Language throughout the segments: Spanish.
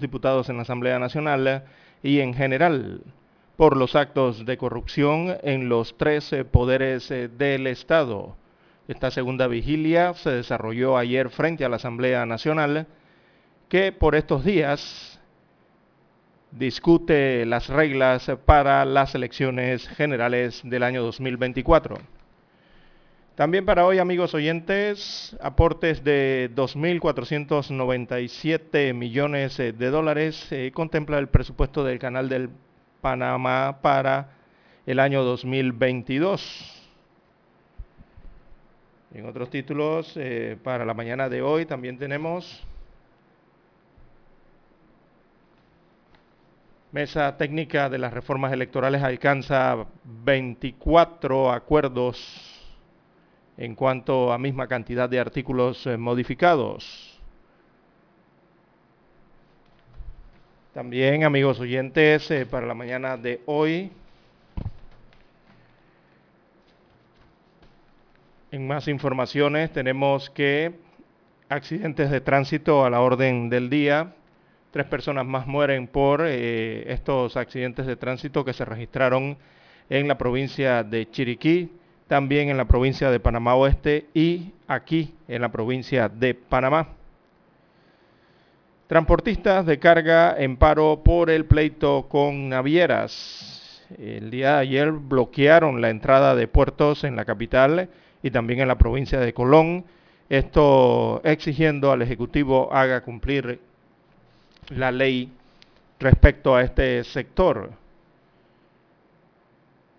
diputados en la Asamblea Nacional y en general por los actos de corrupción en los tres poderes eh, del Estado. Esta segunda vigilia se desarrolló ayer frente a la Asamblea Nacional que por estos días discute las reglas para las elecciones generales del año 2024. También para hoy, amigos oyentes, aportes de 2.497 millones eh, de dólares eh, contempla el presupuesto del Canal del Panamá para el año 2022. En otros títulos, eh, para la mañana de hoy también tenemos Mesa técnica de las reformas electorales alcanza 24 acuerdos en cuanto a misma cantidad de artículos eh, modificados. También, amigos oyentes, eh, para la mañana de hoy, en más informaciones tenemos que accidentes de tránsito a la orden del día. Tres personas más mueren por eh, estos accidentes de tránsito que se registraron en la provincia de Chiriquí, también en la provincia de Panamá Oeste y aquí en la provincia de Panamá. Transportistas de carga en paro por el pleito con navieras. El día de ayer bloquearon la entrada de puertos en la capital y también en la provincia de Colón. Esto exigiendo al Ejecutivo haga cumplir la ley respecto a este sector.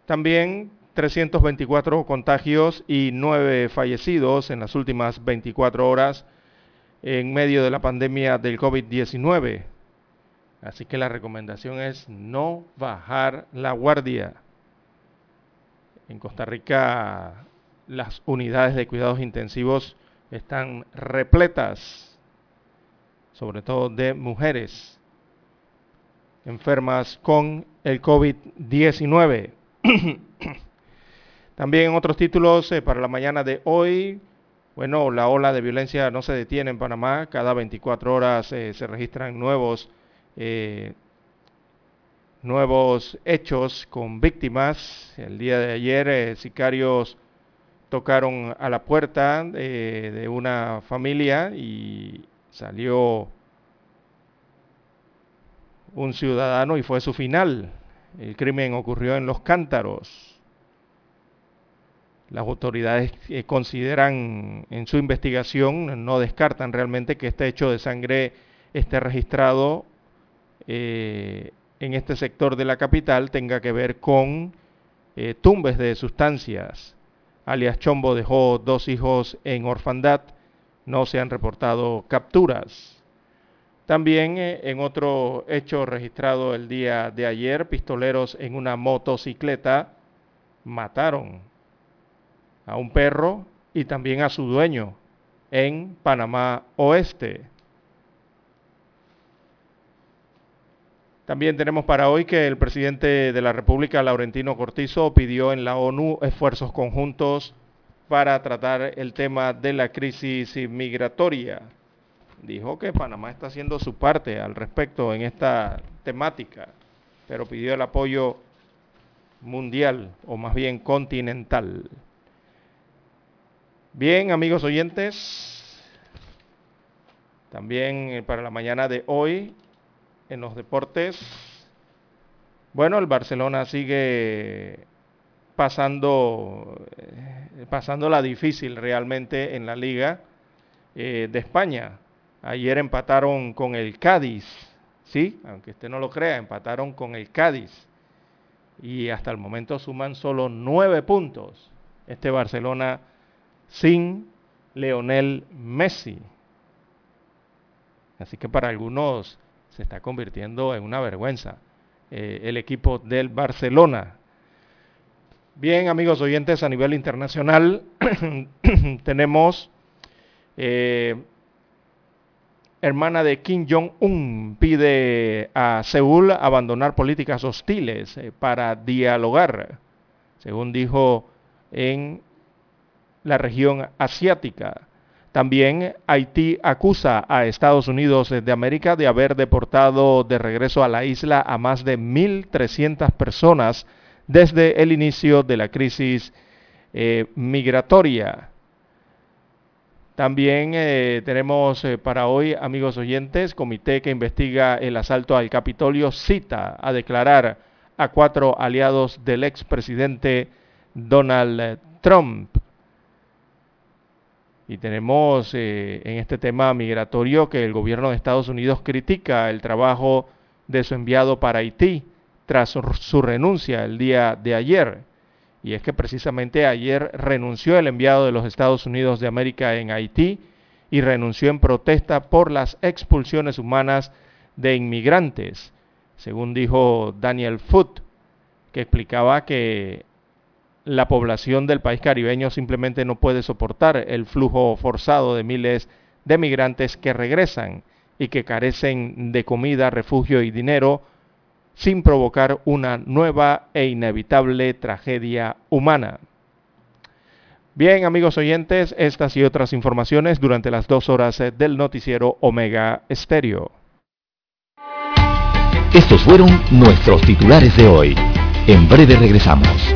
También 324 contagios y 9 fallecidos en las últimas 24 horas en medio de la pandemia del COVID-19. Así que la recomendación es no bajar la guardia. En Costa Rica las unidades de cuidados intensivos están repletas, sobre todo de mujeres enfermas con el COVID-19. También otros títulos eh, para la mañana de hoy, bueno, la ola de violencia no se detiene en Panamá, cada 24 horas eh, se registran nuevos, eh, nuevos hechos con víctimas. El día de ayer sicarios tocaron a la puerta de una familia y salió un ciudadano y fue su final. El crimen ocurrió en Los Cántaros. Las autoridades eh, consideran en su investigación, no descartan realmente que este hecho de sangre esté registrado eh, en este sector de la capital, tenga que ver con eh, tumbes de sustancias. Alias Chombo dejó dos hijos en orfandad, no se han reportado capturas. También en otro hecho registrado el día de ayer, pistoleros en una motocicleta mataron a un perro y también a su dueño en Panamá Oeste. También tenemos para hoy que el presidente de la República, Laurentino Cortizo, pidió en la ONU esfuerzos conjuntos para tratar el tema de la crisis migratoria. Dijo que Panamá está haciendo su parte al respecto en esta temática, pero pidió el apoyo mundial o más bien continental. Bien, amigos oyentes, también eh, para la mañana de hoy, en los deportes, bueno, el Barcelona sigue pasando, eh, pasando la difícil realmente en la liga eh, de España. Ayer empataron con el Cádiz, sí, aunque usted no lo crea, empataron con el Cádiz y hasta el momento suman solo nueve puntos. Este Barcelona sin Leonel Messi. Así que para algunos se está convirtiendo en una vergüenza eh, el equipo del Barcelona. Bien, amigos oyentes, a nivel internacional tenemos eh, hermana de Kim Jong-un pide a Seúl abandonar políticas hostiles eh, para dialogar, según dijo en la región asiática. También Haití acusa a Estados Unidos de América de haber deportado de regreso a la isla a más de 1.300 personas desde el inicio de la crisis eh, migratoria. También eh, tenemos eh, para hoy, amigos oyentes, comité que investiga el asalto al Capitolio cita a declarar a cuatro aliados del expresidente Donald Trump. Y tenemos eh, en este tema migratorio que el gobierno de Estados Unidos critica el trabajo de su enviado para Haití tras su renuncia el día de ayer. Y es que precisamente ayer renunció el enviado de los Estados Unidos de América en Haití y renunció en protesta por las expulsiones humanas de inmigrantes, según dijo Daniel Foote, que explicaba que la población del país caribeño simplemente no puede soportar el flujo forzado de miles de migrantes que regresan y que carecen de comida, refugio y dinero sin provocar una nueva e inevitable tragedia humana. Bien, amigos oyentes, estas y otras informaciones durante las dos horas del noticiero Omega Estéreo. Estos fueron nuestros titulares de hoy. En breve regresamos.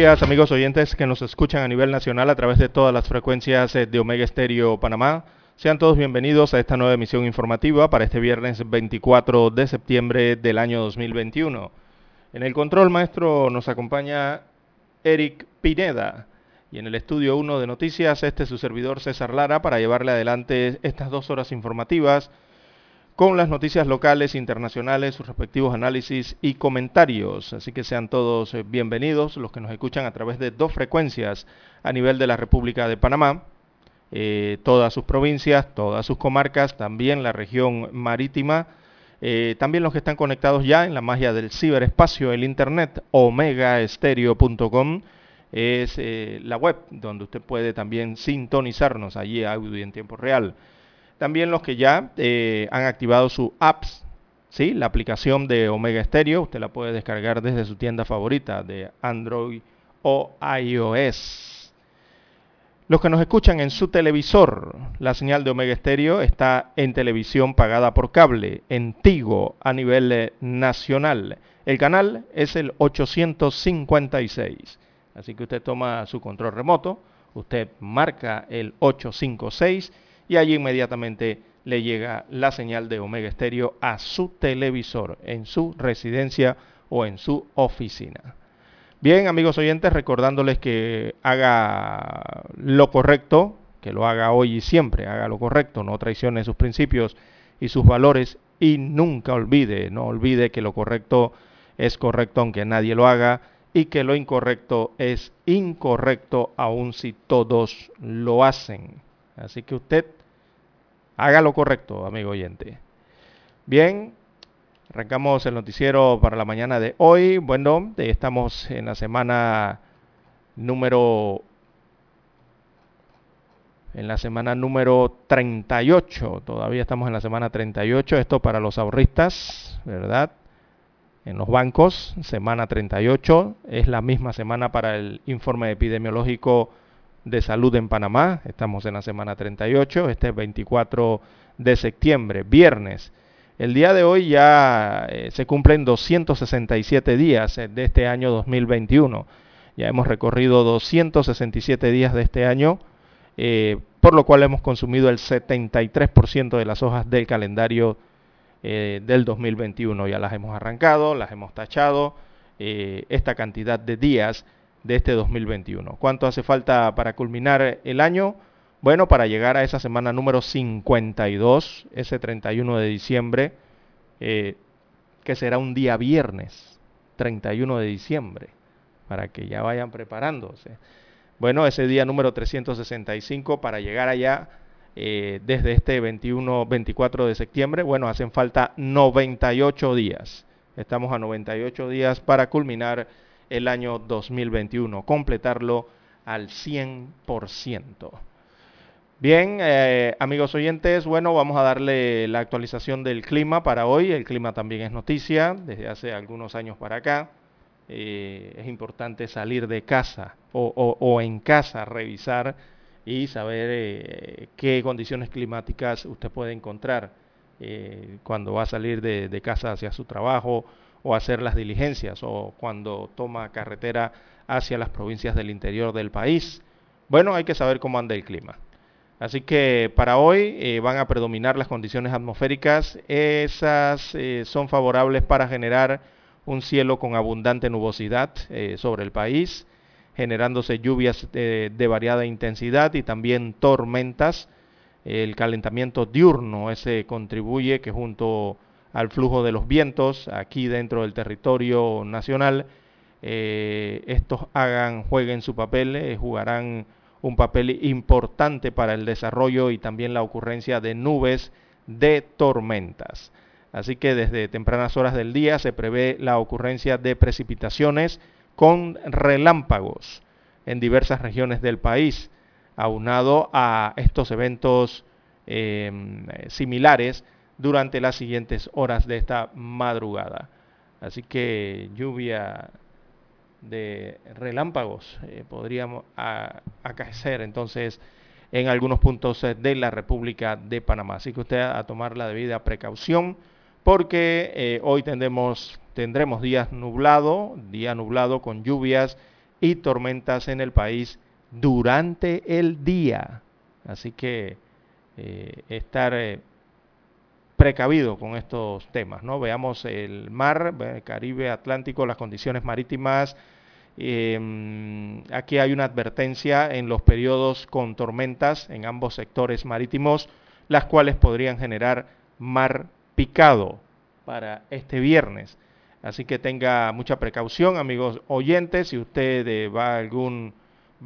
Días amigos oyentes que nos escuchan a nivel nacional a través de todas las frecuencias eh, de Omega Estéreo Panamá. Sean todos bienvenidos a esta nueva emisión informativa para este viernes 24 de septiembre del año 2021. En el control maestro nos acompaña Eric Pineda y en el estudio 1 de noticias este es su servidor César Lara para llevarle adelante estas dos horas informativas con las noticias locales, internacionales, sus respectivos análisis y comentarios. Así que sean todos eh, bienvenidos los que nos escuchan a través de dos frecuencias a nivel de la República de Panamá, eh, todas sus provincias, todas sus comarcas, también la región marítima, eh, también los que están conectados ya en la magia del ciberespacio, el internet, omegaestereo.com es la web donde usted puede también sintonizarnos allí audio en tiempo real. También los que ya eh, han activado su apps, ¿sí? la aplicación de Omega Stereo, usted la puede descargar desde su tienda favorita de Android o iOS. Los que nos escuchan en su televisor, la señal de Omega Stereo está en televisión pagada por cable, en Tigo a nivel eh, nacional. El canal es el 856. Así que usted toma su control remoto, usted marca el 856 y allí inmediatamente le llega la señal de Omega Estéreo a su televisor, en su residencia o en su oficina. Bien, amigos oyentes, recordándoles que haga lo correcto, que lo haga hoy y siempre, haga lo correcto, no traicione sus principios y sus valores y nunca olvide, no olvide que lo correcto es correcto aunque nadie lo haga y que lo incorrecto es incorrecto aun si todos lo hacen. Así que usted haga lo correcto, amigo oyente. Bien, arrancamos el noticiero para la mañana de hoy. Bueno, estamos en la semana número en la semana número 38. Todavía estamos en la semana 38. Esto para los ahorristas, ¿verdad? En los bancos, semana 38. Es la misma semana para el informe epidemiológico de Salud en Panamá. Estamos en la semana 38, este es 24 de septiembre, viernes. El día de hoy ya eh, se cumplen 267 días eh, de este año 2021. Ya hemos recorrido 267 días de este año, eh, por lo cual hemos consumido el 73% de las hojas del calendario del 2021. Ya las hemos arrancado, las hemos tachado, esta cantidad de días de este 2021. ¿Cuánto hace falta para culminar el año? Bueno, para llegar a esa semana número 52, ese 31 de diciembre, eh, que será un día viernes, 31 de diciembre, para que ya vayan preparándose. Bueno, ese día número 365 para llegar allá eh, desde este 21, 24 de septiembre, bueno, hacen falta 98 días. Estamos a 98 días para culminar el año 2021, completarlo al 100%. Bien, eh, amigos oyentes, bueno, vamos a darle la actualización del clima para hoy. El clima también es noticia desde hace algunos años para acá. Eh, es importante salir de casa o, en casa, revisar y saber eh, qué condiciones climáticas usted puede encontrar cuando va a salir de, de casa hacia su trabajo o hacer las diligencias o cuando toma carretera hacia las provincias del interior del país. Bueno, hay que saber cómo anda el clima. Así que para hoy eh, van a predominar las condiciones atmosféricas. Esas eh, son favorables para generar un cielo con abundante nubosidad eh, sobre el país, generándose lluvias de variada intensidad y también tormentas. El calentamiento diurno ese contribuye que junto al flujo de los vientos aquí dentro del territorio nacional, estos hagan, jueguen su papel, jugarán un papel importante para el desarrollo y también la ocurrencia de nubes de tormentas. Así que desde tempranas horas del día se prevé la ocurrencia de precipitaciones con relámpagos en diversas regiones del país, aunado a estos eventos em, similares durante las siguientes horas de esta madrugada. Así que lluvia de relámpagos eh, podríamos acaecer entonces en algunos puntos eh, de la República de Panamá. Así que usted a tomar la debida precaución porque eh, hoy tendremos, tendremos días nublado, día nublado con lluvias y tormentas en el país durante el día. Así que estar precavido con estos temas, ¿no? Veamos el mar, el Caribe, Atlántico, las condiciones marítimas. Em, aquí hay una advertencia en los periodos con tormentas en ambos sectores marítimos, las cuales podrían generar mar picado para este viernes. Así que tenga mucha precaución, amigos oyentes, si usted eh, va algún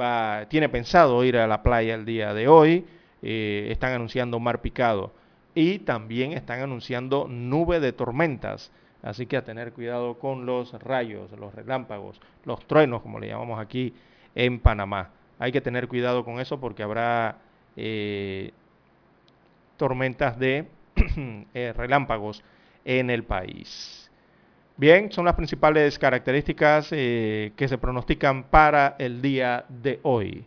va tiene pensado ir a la playa el día de hoy, eh, están anunciando mar picado y también están anunciando nube de tormentas. Así que a tener cuidado con los rayos, los relámpagos, los truenos, como le llamamos aquí en Panamá. Hay que tener cuidado con eso porque habrá eh, tormentas de eh, relámpagos en el país. Bien, son las principales características eh, que se pronostican para el día de hoy.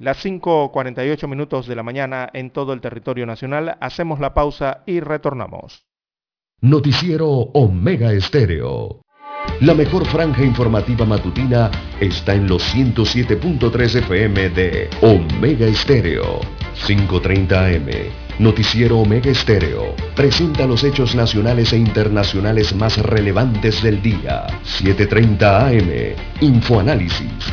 Las 5.48 minutos de la mañana en todo el territorio nacional. Hacemos la pausa y retornamos. Noticiero Omega Estéreo. La mejor franja informativa matutina está en los 107.3 FM de Omega Estéreo. 5.30 AM. Noticiero Omega Estéreo. Presenta los hechos nacionales e internacionales más relevantes del día. 7.30 AM. Infoanálisis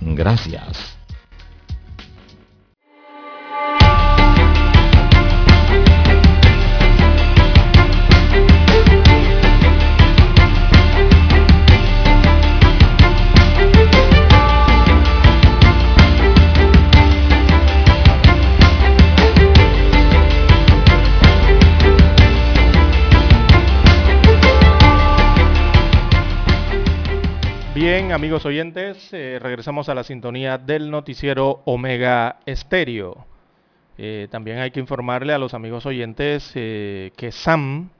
Gracias. Amigos oyentes, eh, regresamos a la sintonía del noticiero Omega Estéreo. Eh, también hay que informarle a los amigos oyentes eh, que Sam,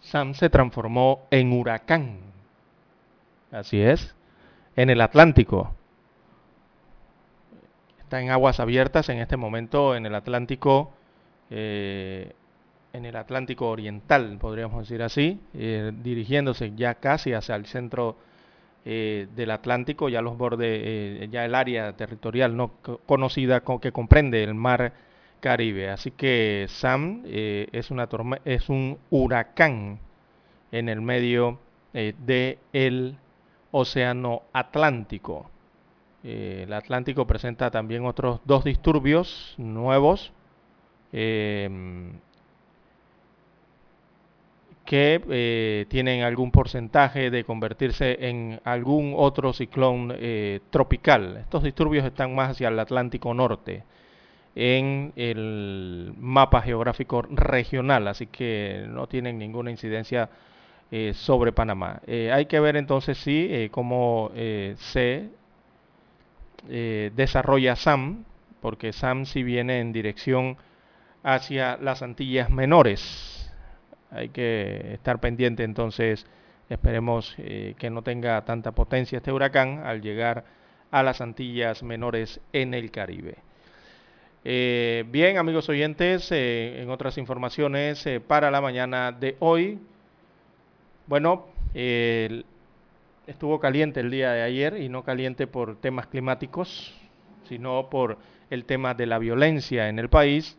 Sam se transformó en huracán. Así es, en el Atlántico. Está en aguas abiertas en este momento en el Atlántico, en el Atlántico Oriental, podríamos decir así, dirigiéndose ya casi hacia el centro eh, del Atlántico, ya los bordes, eh, ya el área territorial no conocida con, que comprende el mar Caribe. Así que Sam eh, es, una es un huracán en el medio del Océano Atlántico. el Atlántico presenta también otros dos disturbios nuevos que eh, tienen algún porcentaje de convertirse en algún otro ciclón eh, tropical. Estos disturbios están más hacia el Atlántico Norte en el mapa geográfico regional, así que no tienen ninguna incidencia eh, sobre Panamá. hay que ver entonces si cómo se desarrolla SAM, porque SAM si viene en dirección hacia las Antillas Menores hay que estar pendiente entonces, esperemos eh, que no tenga tanta potencia este huracán al llegar a las Antillas Menores en el Caribe. Eh, bien, amigos oyentes, eh, en otras informaciones para la mañana de hoy, bueno, estuvo caliente el día de ayer y no caliente por temas climáticos, sino por el tema de la violencia en el país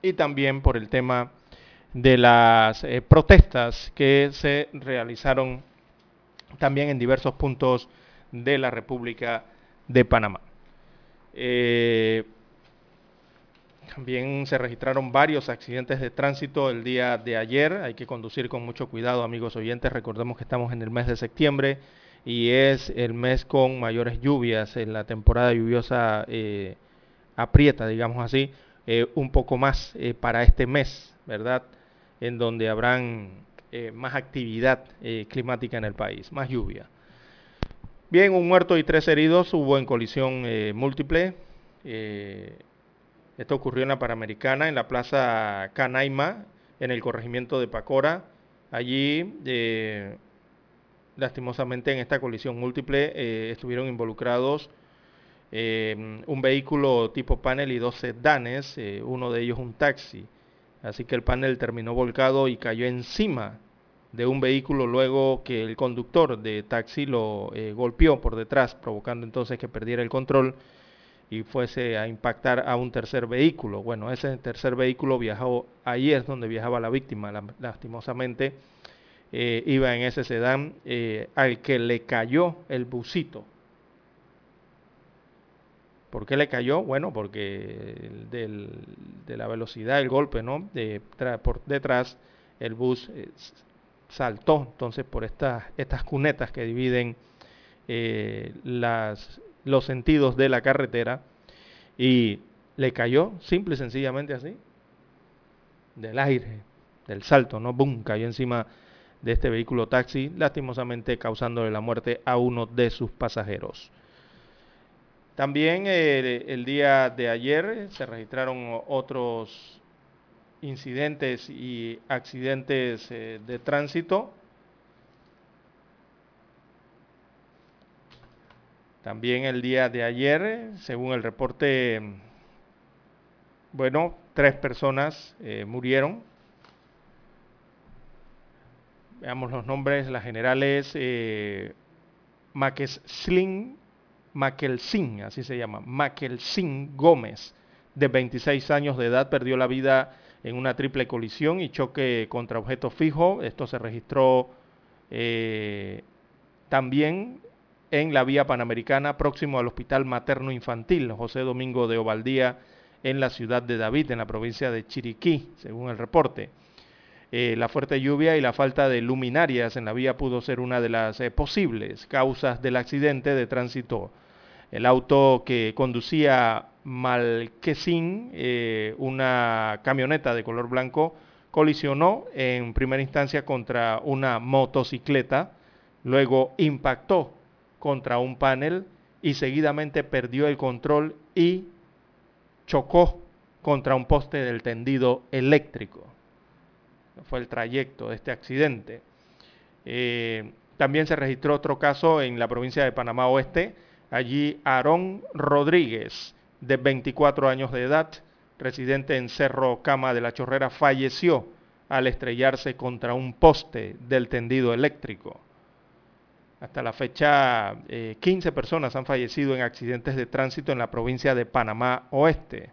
y también por el tema de las eh, protestas que se realizaron también en diversos puntos de la República de Panamá. Eh, también se registraron varios accidentes de tránsito el día de ayer. Hay que conducir con mucho cuidado, amigos oyentes. Recordemos que estamos en el mes de septiembre y es el mes con mayores lluvias. En la temporada lluviosa eh, aprieta, digamos así, un poco más para este mes, ¿verdad? En donde habrán eh, más actividad eh, climática en el país, más lluvia. Bien, un muerto y tres heridos hubo en colisión eh, múltiple. esto ocurrió en la Panamericana, en la Plaza Canaima, en el corregimiento de Pacora. Allí, lastimosamente, en esta colisión múltiple estuvieron involucrados un vehículo tipo panel y dos sedanes, uno de ellos un taxi. Así que el panel terminó volcado y cayó encima de un vehículo luego que el conductor de taxi lo eh, golpeó por detrás, provocando entonces que perdiera el control y fuese a impactar a un tercer vehículo. Bueno, ese tercer vehículo viajó, ahí es donde viajaba la víctima, lastimosamente eh, iba en ese sedán eh, al que le cayó el busito. ¿Por qué le cayó? Bueno, porque de la velocidad del golpe, ¿no? De, por detrás el bus eh, saltó, entonces por estas, estas cunetas que dividen eh, los sentidos de la carretera y le cayó simple y sencillamente así. del aire, del salto, ¿no? Boom, cayó encima de este vehículo taxi, lastimosamente causándole la muerte a uno de sus pasajeros. También eh, el día de ayer se registraron otros incidentes y accidentes eh, de tránsito. También el día de ayer, según el reporte, bueno, tres personas eh, murieron. Veamos los nombres, la general es eh, Makelsin, así se llama, Makelsin Gómez, de 26 años de edad, perdió la vida en una triple colisión y choque contra objeto fijo. Esto se registró eh, también en la vía panamericana próximo al Hospital Materno Infantil José Domingo de Ovaldía en la ciudad de David, en la provincia de Chiriquí, según el reporte. Eh, la fuerte lluvia y la falta de luminarias en la vía pudo ser una de las eh, posibles causas del accidente de tránsito. El auto que conducía Malquesín, eh, una camioneta de color blanco, colisionó en primera instancia contra una motocicleta, luego impactó contra un panel y seguidamente perdió el control y chocó contra un poste del tendido eléctrico. Fue el trayecto de este accidente. Eh, también se registró otro caso en la provincia de Panamá Oeste. Allí Aarón Rodríguez, de 24 años de edad, residente en Cerro Cama de la Chorrera, falleció al estrellarse contra un poste del tendido eléctrico. Hasta la fecha, 15 eh, personas han fallecido en accidentes de tránsito en la provincia de Panamá Oeste.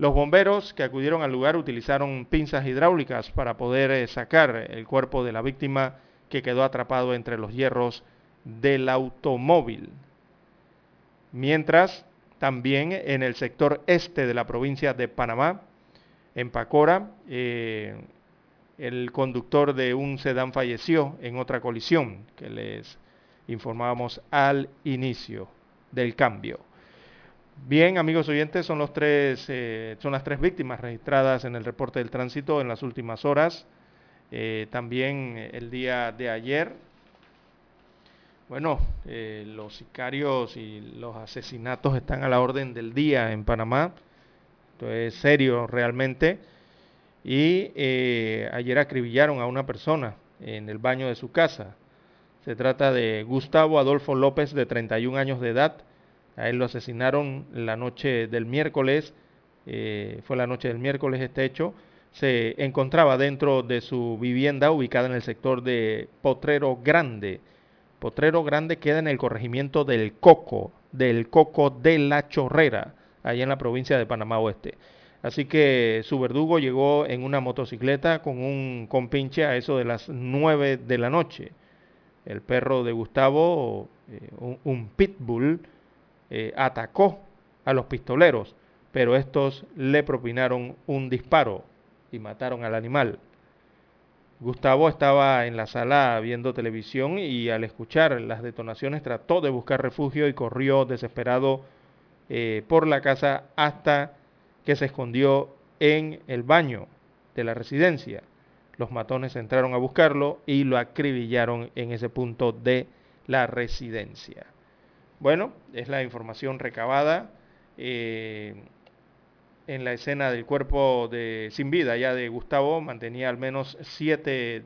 Los bomberos que acudieron al lugar utilizaron pinzas hidráulicas para poder eh, sacar el cuerpo de la víctima que quedó atrapado entre los hierros del automóvil. Mientras, también en el sector este de la provincia de Panamá, en Pacora, eh, el conductor de un sedán falleció en otra colisión que les informábamos al inicio del cambio. Bien, amigos oyentes, son, los tres, eh, son las tres víctimas registradas en el reporte del tránsito en las últimas horas. Eh, también el día de ayer, bueno, eh, los sicarios y los asesinatos están a la orden del día en Panamá. Esto es serio realmente y eh, ayer acribillaron a una persona en el baño de su casa. Se trata de Gustavo Adolfo López, de 31 años de edad. A él lo asesinaron la noche del miércoles, eh, fue la noche del miércoles este hecho. Se encontraba dentro de su vivienda ubicada en el sector de Potrero Grande. Potrero Grande queda en el corregimiento del Coco, del Coco de la Chorrera, allá en la provincia de Panamá Oeste. Así que su verdugo llegó en una motocicleta con un compinche a eso de las 9 de la noche. El perro de Gustavo, eh, un, pitbull, eh, atacó a los pistoleros, pero estos le propinaron un disparo y mataron al animal. Gustavo estaba en la sala viendo televisión y al escuchar las detonaciones trató de buscar refugio y corrió desesperado eh, por la casa hasta que se escondió en el baño de la residencia. Los matones entraron a buscarlo y lo acribillaron en ese punto de la residencia. Bueno, es la información recabada eh, en la escena del cuerpo de sin vida ya de Gustavo. Mantenía al menos siete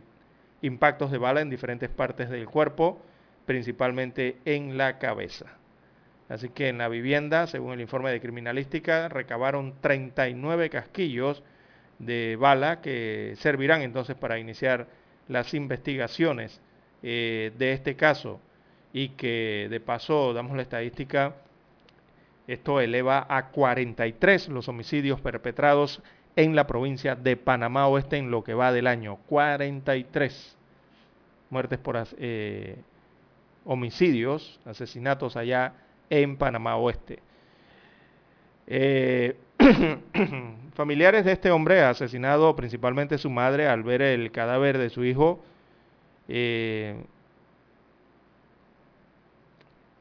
impactos de bala en diferentes partes del cuerpo, principalmente en la cabeza. Así que en la vivienda, según el informe de criminalística, recabaron 39 casquillos de bala que servirán entonces para iniciar las investigaciones eh, de este caso y que de paso damos la estadística, esto eleva a 43 los homicidios perpetrados en la provincia de Panamá Oeste en lo que va del año. 43 muertes por eh, homicidios, asesinatos allá en Panamá Oeste. Eh, familiares de este hombre, asesinado principalmente su madre al ver el cadáver de su hijo, eh,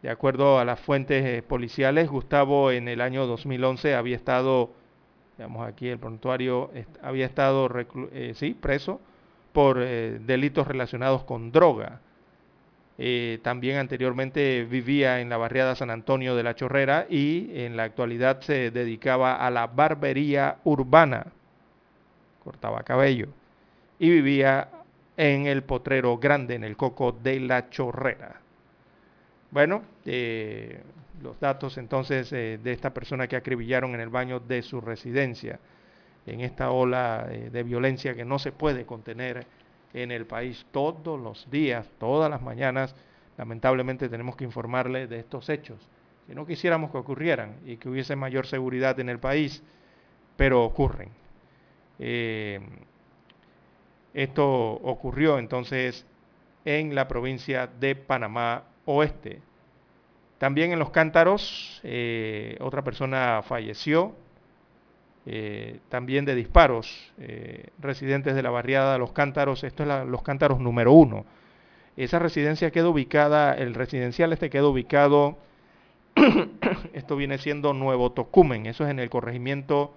de acuerdo a las fuentes eh, policiales, Gustavo en el año 2011 había estado Veamos aquí, el prontuario había estado eh, preso por eh, delitos relacionados con droga. También anteriormente vivía en la barriada San Antonio de la Chorrera y en la actualidad se dedicaba a la barbería urbana. Cortaba cabello. Y vivía en el potrero grande, en el coco de la Chorrera. Bueno, los datos entonces de esta persona que acribillaron en el baño de su residencia en esta ola eh, de violencia que no se puede contener en el país todos los días, todas las mañanas. Lamentablemente tenemos que informarle de estos hechos. Si no quisiéramos que ocurrieran y que hubiese mayor seguridad en el país, pero ocurren. Eh, esto ocurrió entonces en la provincia de Panamá Oeste. También en los cántaros, eh, otra persona falleció, eh, también de disparos, eh, residentes de la barriada Los Cántaros, esto es Los Cántaros número uno. Esa residencia queda ubicada, el residencial este queda ubicado, esto viene siendo Nuevo Tocumen, eso es en el corregimiento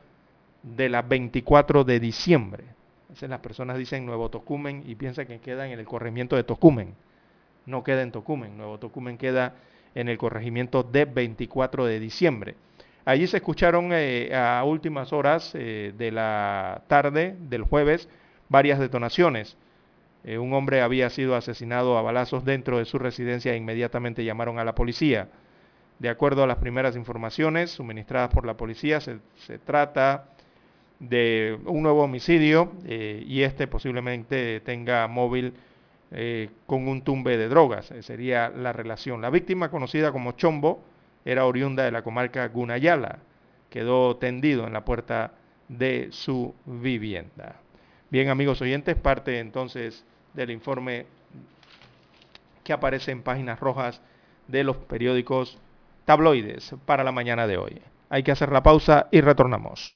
de la 24 de diciembre. Veces las personas dicen Nuevo Tocumen y piensan que queda en el corregimiento de Tocumen. No queda en Tocumen, Nuevo Tocumen queda en el corregimiento de 24 de diciembre. Allí se escucharon eh, a últimas horas eh, de la tarde del jueves varias detonaciones. Eh, un hombre había sido asesinado a balazos dentro de su residencia e inmediatamente llamaron a la policía. De acuerdo a las primeras informaciones suministradas por la policía, se, trata de un nuevo homicidio y este posiblemente tenga móvil con un tumbe de drogas. sería la relación. La víctima, conocida como Chombo, era oriunda de la comarca Gunayala. Quedó tendido en la puerta de su vivienda. Bien, amigos oyentes, parte entonces del informe que aparece en páginas rojas de los periódicos tabloides para la mañana de hoy. Hay que hacer la pausa y retornamos.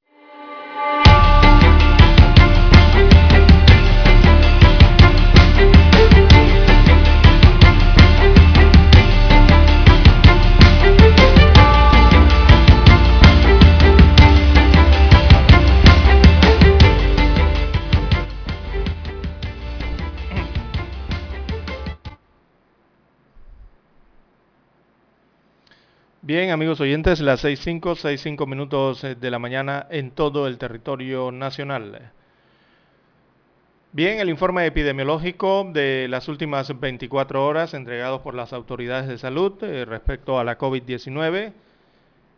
Oyentes, las 6.5, 6.5 minutos eh, de la mañana en todo el territorio nacional. Bien, el informe epidemiológico de las últimas 24 horas entregados por las autoridades de salud eh, respecto a la COVID-19,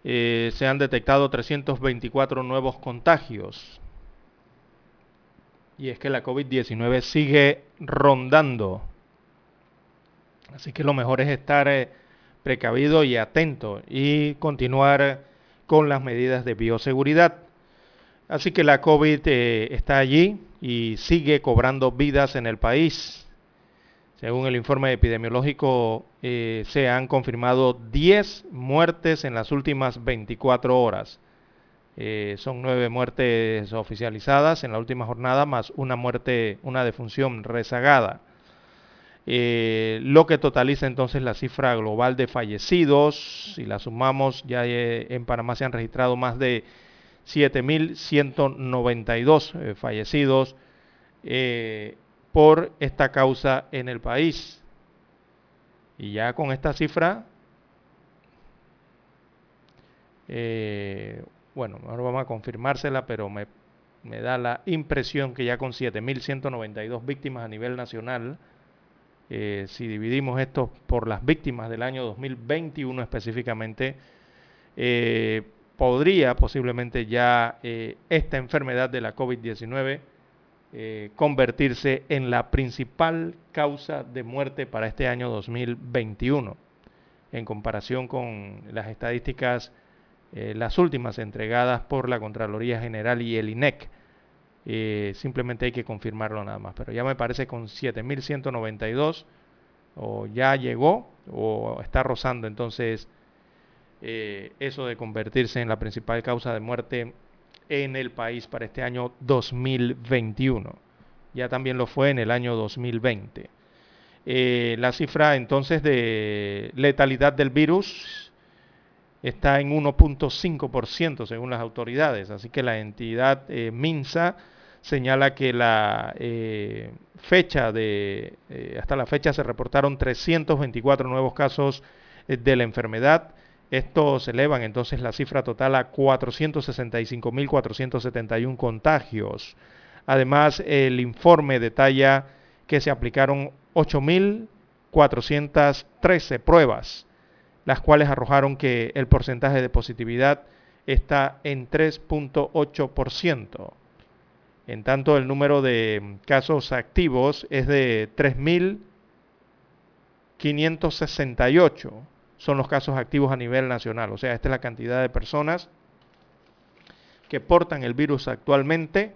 eh, se han detectado 324 nuevos contagios. Y es que la COVID-19 sigue rondando. Así que lo mejor es estar precavido y atento y continuar con las medidas de bioseguridad. Así que la COVID eh, está allí y sigue cobrando vidas en el país. Según el informe epidemiológico, eh, se han confirmado 10 muertes en las últimas 24 horas. Eh, son nueve muertes oficializadas en la última jornada, más una muerte, una defunción rezagada. Eh, lo que totaliza entonces la cifra global de fallecidos. Si la sumamos, ya eh, en Panamá se han registrado más de 7.192 eh, fallecidos por esta causa en el país. Y ya con esta cifra, bueno, ahora vamos a confirmársela, pero me, me da la impresión que ya con 7.192 víctimas a nivel nacional, eh, si dividimos esto por las víctimas del año 2021 específicamente, eh, podría posiblemente ya eh, esta enfermedad de la COVID-19 convertirse en la principal causa de muerte para este año 2021, en comparación con las estadísticas, las últimas entregadas por la Contraloría General y el INEC eh, simplemente hay que confirmarlo nada más. Pero ya me parece con 7.192 o ya llegó o está rozando entonces eh, eso de convertirse en la principal causa de muerte en el país para este año 2021. Ya también lo fue en el año 2020. Eh, la cifra entonces de letalidad del virus está en 1.5% según las autoridades. Así que la entidad MINSA señala que la eh, fecha de, eh, hasta la fecha se reportaron 324 nuevos casos eh, de la enfermedad. Estos elevan entonces la cifra total a 465.471 contagios. Además, el informe detalla que se aplicaron 8.413 pruebas, las cuales arrojaron que el porcentaje de positividad está en 3.8%. En tanto, el número de casos activos es de 3.568. Son los casos activos a nivel nacional. O sea, esta es la cantidad de personas que portan el virus actualmente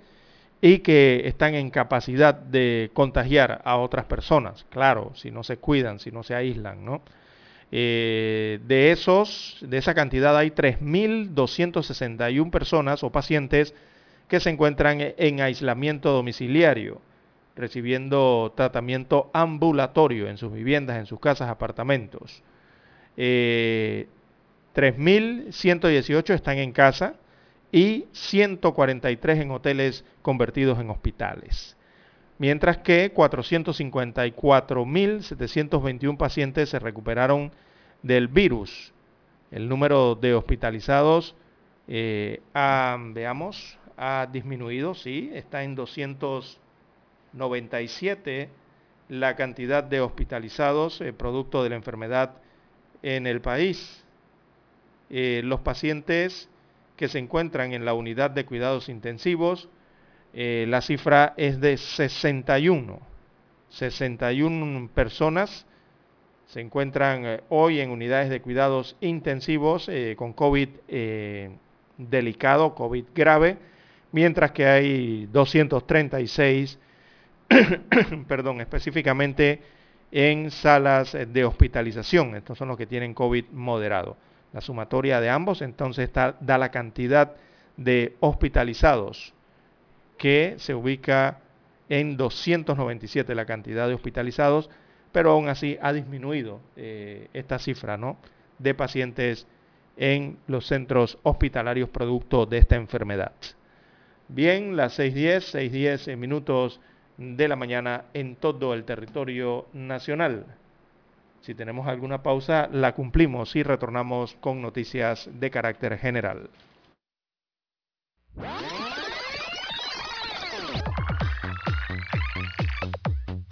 y que están en capacidad de contagiar a otras personas. Claro, si no se cuidan, si no se aíslan, ¿no? Eh, de esos, de esa cantidad hay 3.261 personas o pacientes que se encuentran en aislamiento domiciliario, recibiendo tratamiento ambulatorio en sus viviendas, en sus casas, apartamentos. 3.118 eh, están en casa y 143 en hoteles convertidos en hospitales. Mientras que 454.721 pacientes se recuperaron del virus. El número de hospitalizados, eh, veamos, ha disminuido, sí, está en 297 la cantidad de hospitalizados eh, producto de la enfermedad en el país. Eh, los pacientes que se encuentran en la unidad de cuidados intensivos, eh, la cifra es de 61. 61 personas se encuentran hoy en unidades de cuidados intensivos con COVID delicado, COVID grave mientras que hay 236, perdón, específicamente en salas de hospitalización. Estos son los que tienen COVID moderado. la sumatoria de ambos, entonces da la cantidad de hospitalizados que se ubica en 297 la cantidad de hospitalizados, pero aún así ha disminuido eh, esta cifra ¿no? de pacientes en los centros hospitalarios producto de esta enfermedad. Bien, las 6.10, 6.10 minutos de la mañana en todo el territorio nacional. Si tenemos alguna pausa, la cumplimos y retornamos con noticias de carácter general.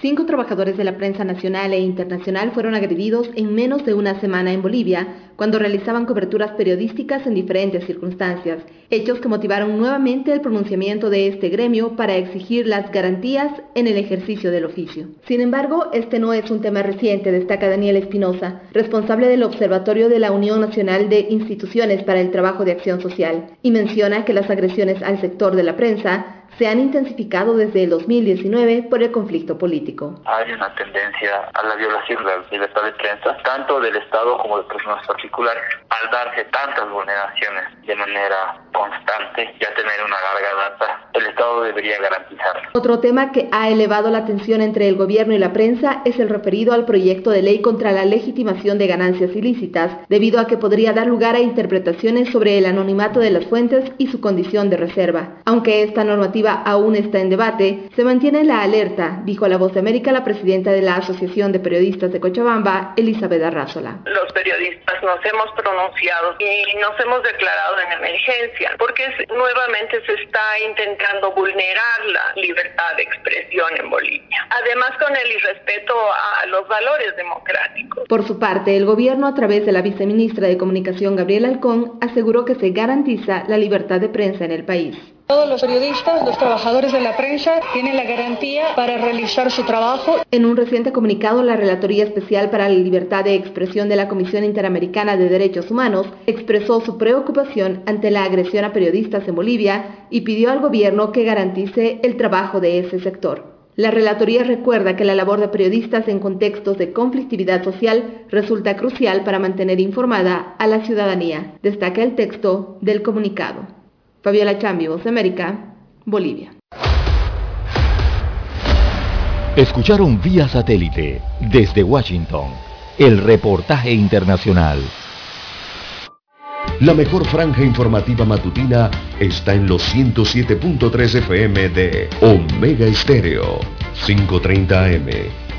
Cinco trabajadores de la prensa nacional e internacional fueron agredidos en menos de una semana en Bolivia cuando realizaban coberturas periodísticas en diferentes circunstancias, hechos que motivaron nuevamente el pronunciamiento de este gremio para exigir las garantías en el ejercicio del oficio. Sin embargo, este no es un tema reciente, destaca Daniel Espinosa, responsable del Observatorio de la Unión Nacional de Instituciones para el Trabajo de Acción Social, y menciona que las agresiones al sector de la prensa se han intensificado desde el 2019 por el conflicto político. Hay una tendencia a la violación de la libertad de prensa, tanto del Estado como de personas particulares, al darse tantas vulneraciones de manera constante, ya tener una larga data, el Estado debería garantizarlo. Otro tema que ha elevado la tensión entre el gobierno y la prensa es el referido al proyecto de ley contra la legitimación de ganancias ilícitas, debido a que podría dar lugar a interpretaciones sobre el anonimato de las fuentes y su condición de reserva. Aunque esta normativa aún está en debate, se mantiene la alerta, dijo a La Voz de América la presidenta de la Asociación de Periodistas de Cochabamba, Elizabeth Arrázola. Los periodistas nos hemos pronunciado y nos hemos declarado en emergencia porque nuevamente se está intentando vulnerar la libertad de expresión en Bolivia. Además con el irrespeto a los valores democráticos. Por su parte, el gobierno a través de la viceministra de Comunicación Gabriela Alcón aseguró que se garantiza la libertad de prensa en el país. Todos los periodistas, los trabajadores de la prensa tienen la garantía para realizar su trabajo. En un reciente comunicado, la Relatoría Especial para la Libertad de Expresión de la Comisión Interamericana de Derechos Humanos expresó su preocupación ante la agresión a periodistas en Bolivia y pidió al gobierno que garantice el trabajo de ese sector. La Relatoría recuerda que la labor de periodistas en contextos de conflictividad social resulta crucial para mantener informada a la ciudadanía, destaca el texto del comunicado. Fabiola Chambi, Voz América, Bolivia. Escucharon vía satélite desde Washington el reportaje internacional. La mejor franja informativa matutina está en los 107.3 FM de Omega Estéreo, 530 AM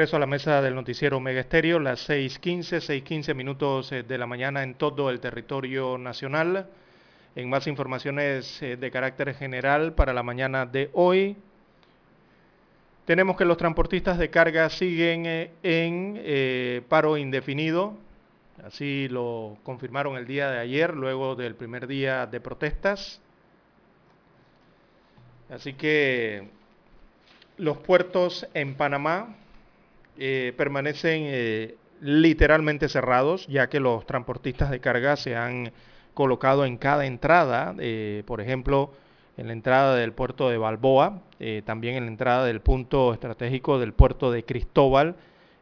Regreso a la mesa del noticiero Omega Estéreo, las 6.15, 6.15 minutos eh, de la mañana en todo el territorio nacional. En más informaciones eh, de carácter general para la mañana de hoy, tenemos que los transportistas de carga siguen eh, en eh, paro indefinido, así lo confirmaron el día de ayer, luego del primer día de protestas. Así que los puertos en Panamá permanecen literalmente cerrados, ya que los transportistas de carga se han colocado en cada entrada, eh, por ejemplo, en la entrada del puerto de Balboa, eh, también en la entrada del punto estratégico del puerto de Cristóbal,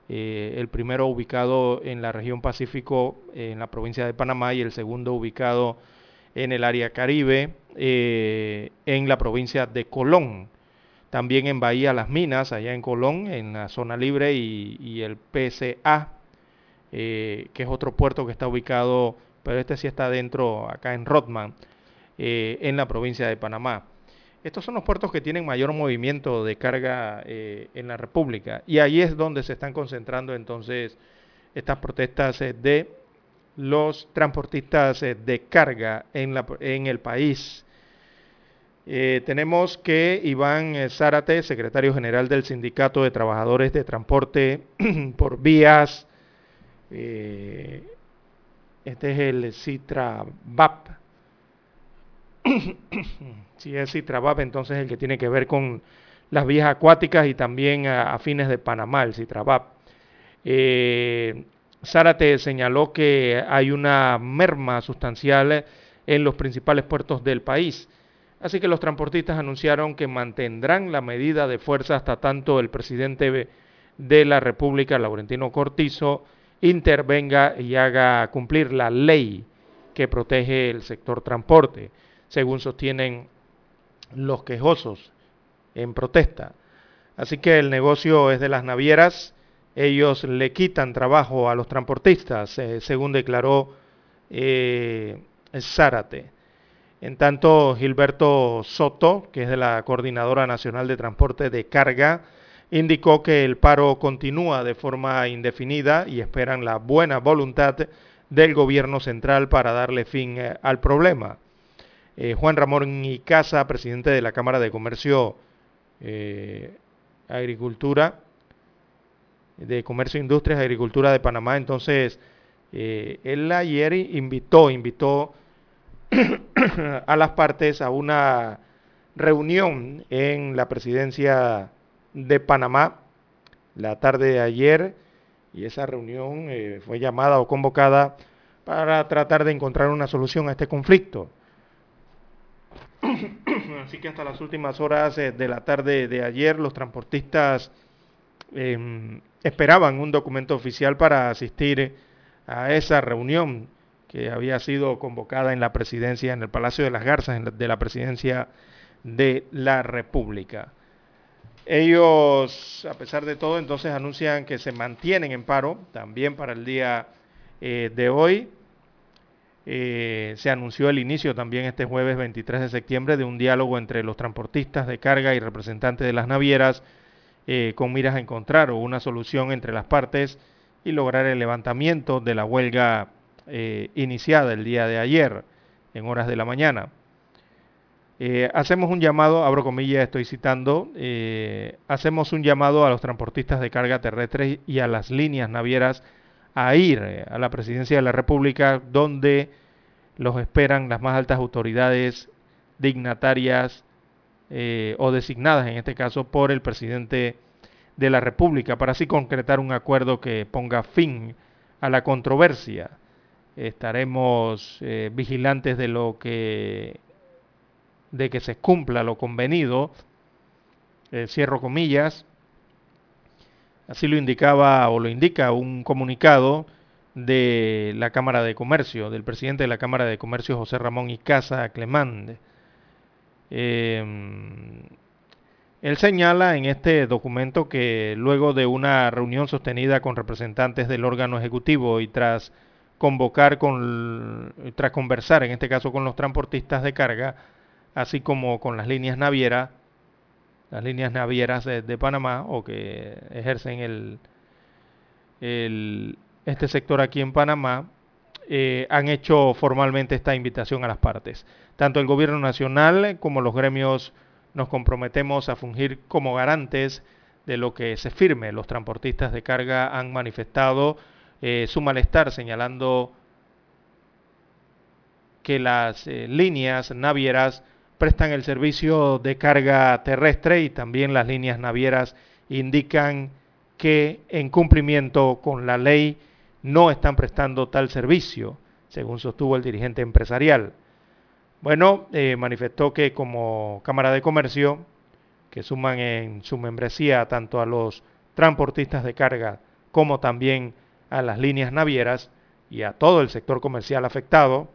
eh, el primero ubicado en la región Pacífico, en la provincia de Panamá, y el segundo ubicado en el área Caribe, en la provincia de Colón. También en Bahía Las Minas, allá en Colón, en la zona libre, y, el PCA, que es otro puerto que está ubicado pero este sí está dentro, acá en Rotman, eh, en la provincia de Panamá. Estos son los puertos que tienen mayor movimiento de carga eh, en la República y ahí es donde se están concentrando entonces estas protestas eh, de los transportistas de carga en, la, en el país. Tenemos que Iván Zárate, secretario general del Sindicato de Trabajadores de Transporte por Vías, este es el Citrabap. si es Citrabap, entonces el que tiene que ver con las vías acuáticas y también a, fines de Panamá, el Citrabap. Eh, Zárate señaló que hay una merma sustancial en los principales puertos del país. Así que los transportistas anunciaron que mantendrán la medida de fuerza hasta tanto el presidente de la República, Laurentino Cortizo, intervenga y haga cumplir la ley que protege el sector transporte, según sostienen los quejosos en protesta. Así que el negocio es de las navieras, ellos le quitan trabajo a los transportistas, eh, según declaró eh, Zárate. En tanto, Gilberto Soto, que es de la Coordinadora Nacional de Transporte de Carga, indicó que el paro continúa de forma indefinida y esperan la buena voluntad del gobierno central para darle fin eh, al problema. Eh, Juan Ramón Icaza, presidente de la Cámara de Comercio, eh, Agricultura, de Comercio, Industrias, Agricultura de Panamá, entonces él ayer invitó, invitó a las partes a una reunión en la presidencia de Panamá la tarde de ayer y esa reunión eh, fue llamada o convocada para tratar de encontrar una solución a este conflicto. Así que hasta las últimas horas eh, de la tarde de ayer los transportistas em, esperaban un documento oficial para asistir a esa reunión que había sido convocada en la presidencia, en el Palacio de las Garzas, de la presidencia de la República. Ellos, a pesar de todo, entonces anuncian que se mantienen en paro también para el día eh, de hoy. Eh, se anunció el inicio también este jueves 23 de septiembre de un diálogo entre los transportistas de carga y representantes de las navieras eh, con miras a encontrar una solución entre las partes y lograr el levantamiento de la huelga iniciada el día de ayer en horas de la mañana. Eh, hacemos un llamado, abro comillas, estoy citando, eh, hacemos un llamado a los transportistas de carga terrestre y a las líneas navieras a ir eh, a la presidencia de la República donde los esperan las más altas autoridades dignatarias o designadas en este caso por el presidente de la República para así concretar un acuerdo que ponga fin a la controversia. Estaremos vigilantes de lo que de que se cumpla lo convenido, eh, cierro comillas, así lo indicaba o lo indica un comunicado de la Cámara de Comercio, del presidente de la Cámara de Comercio, José Ramón Icaza Clemande. Em, él señala en este documento que luego de una reunión sostenida con representantes del órgano ejecutivo y tras convocar con, tras conversar, en este caso con los transportistas de carga, así como con las líneas navieras, las líneas navieras de, Panamá o que ejercen el, este sector aquí en Panamá, eh, han hecho formalmente esta invitación a las partes. Tanto el gobierno nacional como los gremios nos comprometemos a fungir como garantes de lo que se firme. Los transportistas de carga han manifestado eh, su malestar señalando que las eh, líneas navieras prestan el servicio de carga terrestre y también las líneas navieras indican que en cumplimiento con la ley no están prestando tal servicio, según sostuvo el dirigente empresarial. Bueno, eh, manifestó que como Cámara de Comercio, que suman en su membresía tanto a los transportistas de carga como también a las líneas navieras y a todo el sector comercial afectado,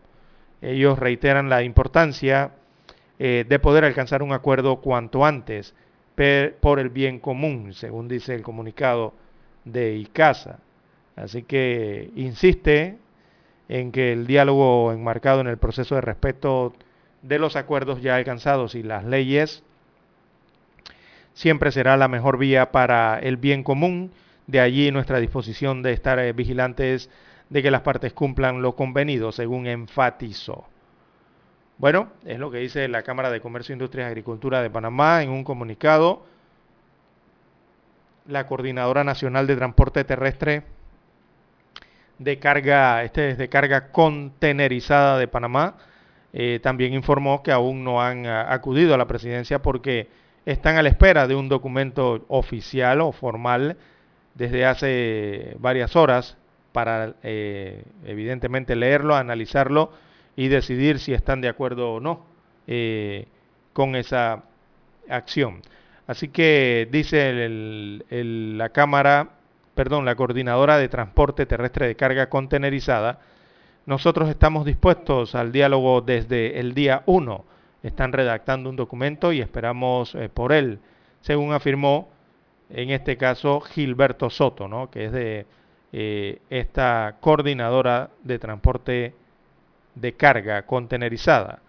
ellos reiteran la importancia eh, de poder alcanzar un acuerdo cuanto antes por el bien común, según dice el comunicado de ICASA. Así que insiste en que el diálogo enmarcado en el proceso de respeto de los acuerdos ya alcanzados y las leyes siempre será la mejor vía para el bien común. De allí nuestra disposición de estar eh, vigilantes de que las partes cumplan lo convenido, según enfatizó. Bueno, es lo que dice la Cámara de Comercio, Industria y Agricultura de Panamá en un comunicado. La Coordinadora Nacional de Transporte Terrestre de carga, este es de carga contenerizada de Panamá, eh, también informó que aún no han ah, acudido a la presidencia porque están a la espera de un documento oficial o formal desde hace varias horas para eh, evidentemente leerlo, analizarlo y decidir si están de acuerdo o no eh, con esa acción. Así que dice la Cámara perdón, la coordinadora de transporte terrestre de carga contenerizada, nosotros estamos dispuestos al diálogo desde el día 1. Están redactando un documento y esperamos eh, por él, según afirmó en este caso Gilberto Soto, ¿no? que es de eh, esta coordinadora de transporte de carga contenerizada.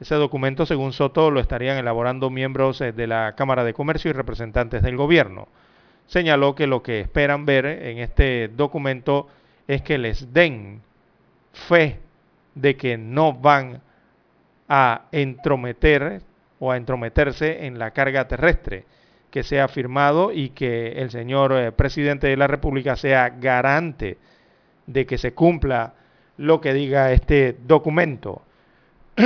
Ese documento, según Soto, lo estarían elaborando miembros eh, de la Cámara de Comercio y representantes del gobierno señaló que lo que esperan ver en este documento es que les den fe de que no van a entrometer o a entrometerse en la carga terrestre que sea firmado y que el señor eh, presidente de la República sea garante de que se cumpla lo que diga este documento,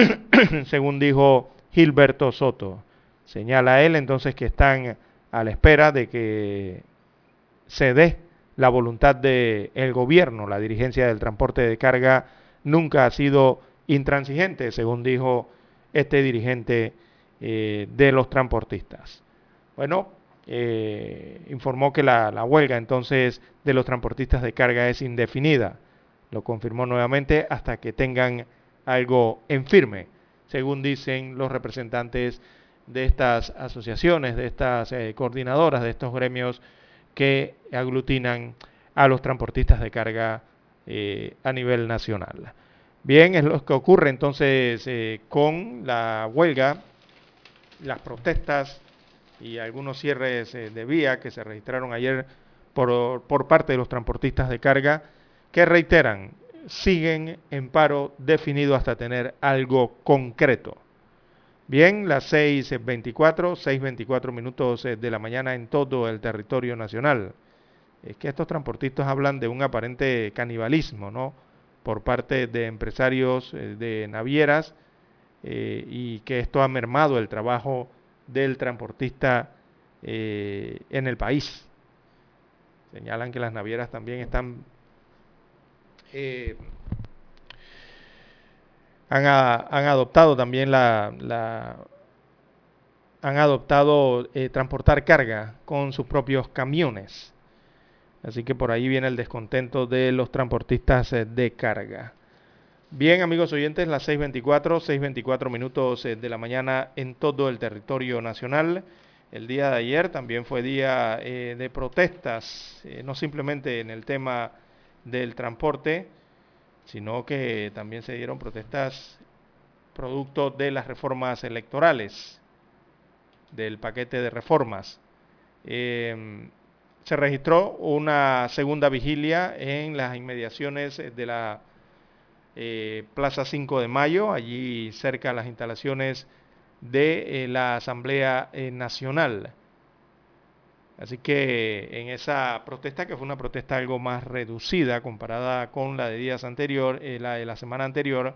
según dijo Gilberto Soto. Señala él entonces que están a la espera de que se dé la voluntad del gobierno. La dirigencia del transporte de carga nunca ha sido intransigente, según dijo este dirigente eh, de los transportistas. Bueno, eh, informó que la, la, huelga entonces de los transportistas de carga es indefinida. Lo confirmó nuevamente hasta que tengan algo en firme, según dicen los representantes de estas asociaciones, de estas eh, coordinadoras, de estos gremios que aglutinan a los transportistas de carga eh, a nivel nacional. Bien, es lo que ocurre entonces eh, con la huelga, las protestas y algunos cierres de vía que se registraron ayer por, por parte de los transportistas de carga, que reiteran, siguen en paro definido hasta tener algo concreto. Bien, las 6.24, 6.24 minutos eh, de la mañana en todo el territorio nacional. Es que estos transportistas hablan de un aparente canibalismo, ¿no? Por parte de empresarios eh, de navieras eh, y que esto ha mermado el trabajo del transportista en el país. Señalan que las navieras también están han, adoptado también la, han adoptado eh, transportar carga con sus propios camiones. Así que por ahí viene el descontento de los transportistas eh, de carga. Bien, amigos oyentes, las 6.24, 6.24 minutos eh, de la mañana en todo el territorio nacional. El día de ayer también fue día de protestas, no simplemente en el tema del transporte, sino que también se dieron protestas producto de las reformas electorales, del paquete de reformas. Em, se registró una segunda vigilia en las inmediaciones de la eh, Plaza 5 de Mayo, allí cerca de las instalaciones de eh, la Asamblea eh, Nacional. Así que en esa protesta, que fue una protesta algo más reducida comparada con la de días anterior, la de la semana anterior,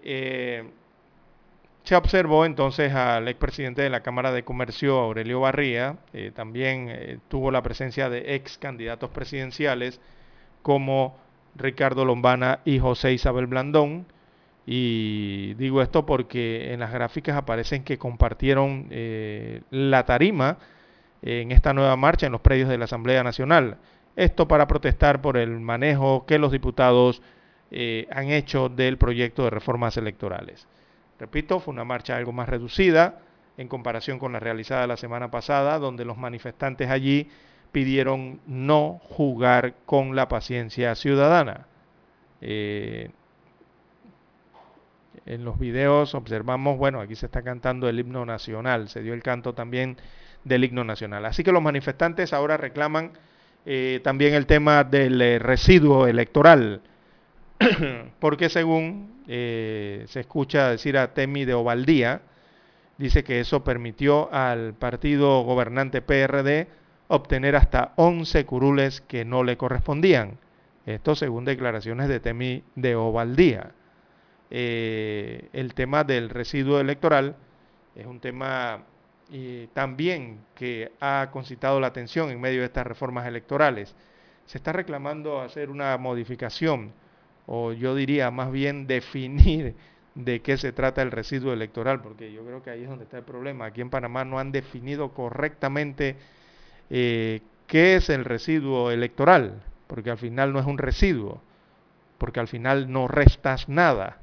se observó entonces al expresidente de la Cámara de Comercio, Aurelio Barría, también tuvo la presencia de ex candidatos presidenciales como Ricardo Lombana y José Isabel Blandón. Y digo esto porque en las gráficas aparecen que compartieron eh, la tarima en esta nueva marcha en los predios de la Asamblea Nacional. Esto para protestar por el manejo que los diputados eh, han hecho del proyecto de reformas electorales. Repito, fue una marcha algo más reducida en comparación con la realizada la semana pasada, donde los manifestantes allí pidieron no jugar con la paciencia ciudadana. Eh, en los videos observamos, bueno, aquí se está cantando el himno nacional, se dio el canto también del himno nacional. Así que los manifestantes ahora reclaman eh, también el tema del eh, residuo electoral, porque según se escucha decir a Temi de Ovaldía, dice que eso permitió al partido gobernante PRD obtener hasta 11 curules que no le correspondían. Esto según declaraciones de Temi de Ovaldía. Eh, el tema del residuo electoral es un tema eh, también que ha concitado la atención en medio de estas reformas electorales. Se está reclamando hacer una modificación, o yo diría más bien definir de qué se trata el residuo electoral, porque yo creo que ahí es donde está el problema. Aquí en Panamá no han definido correctamente eh, qué es el residuo electoral, porque al final no es un residuo, porque al final no restas nada,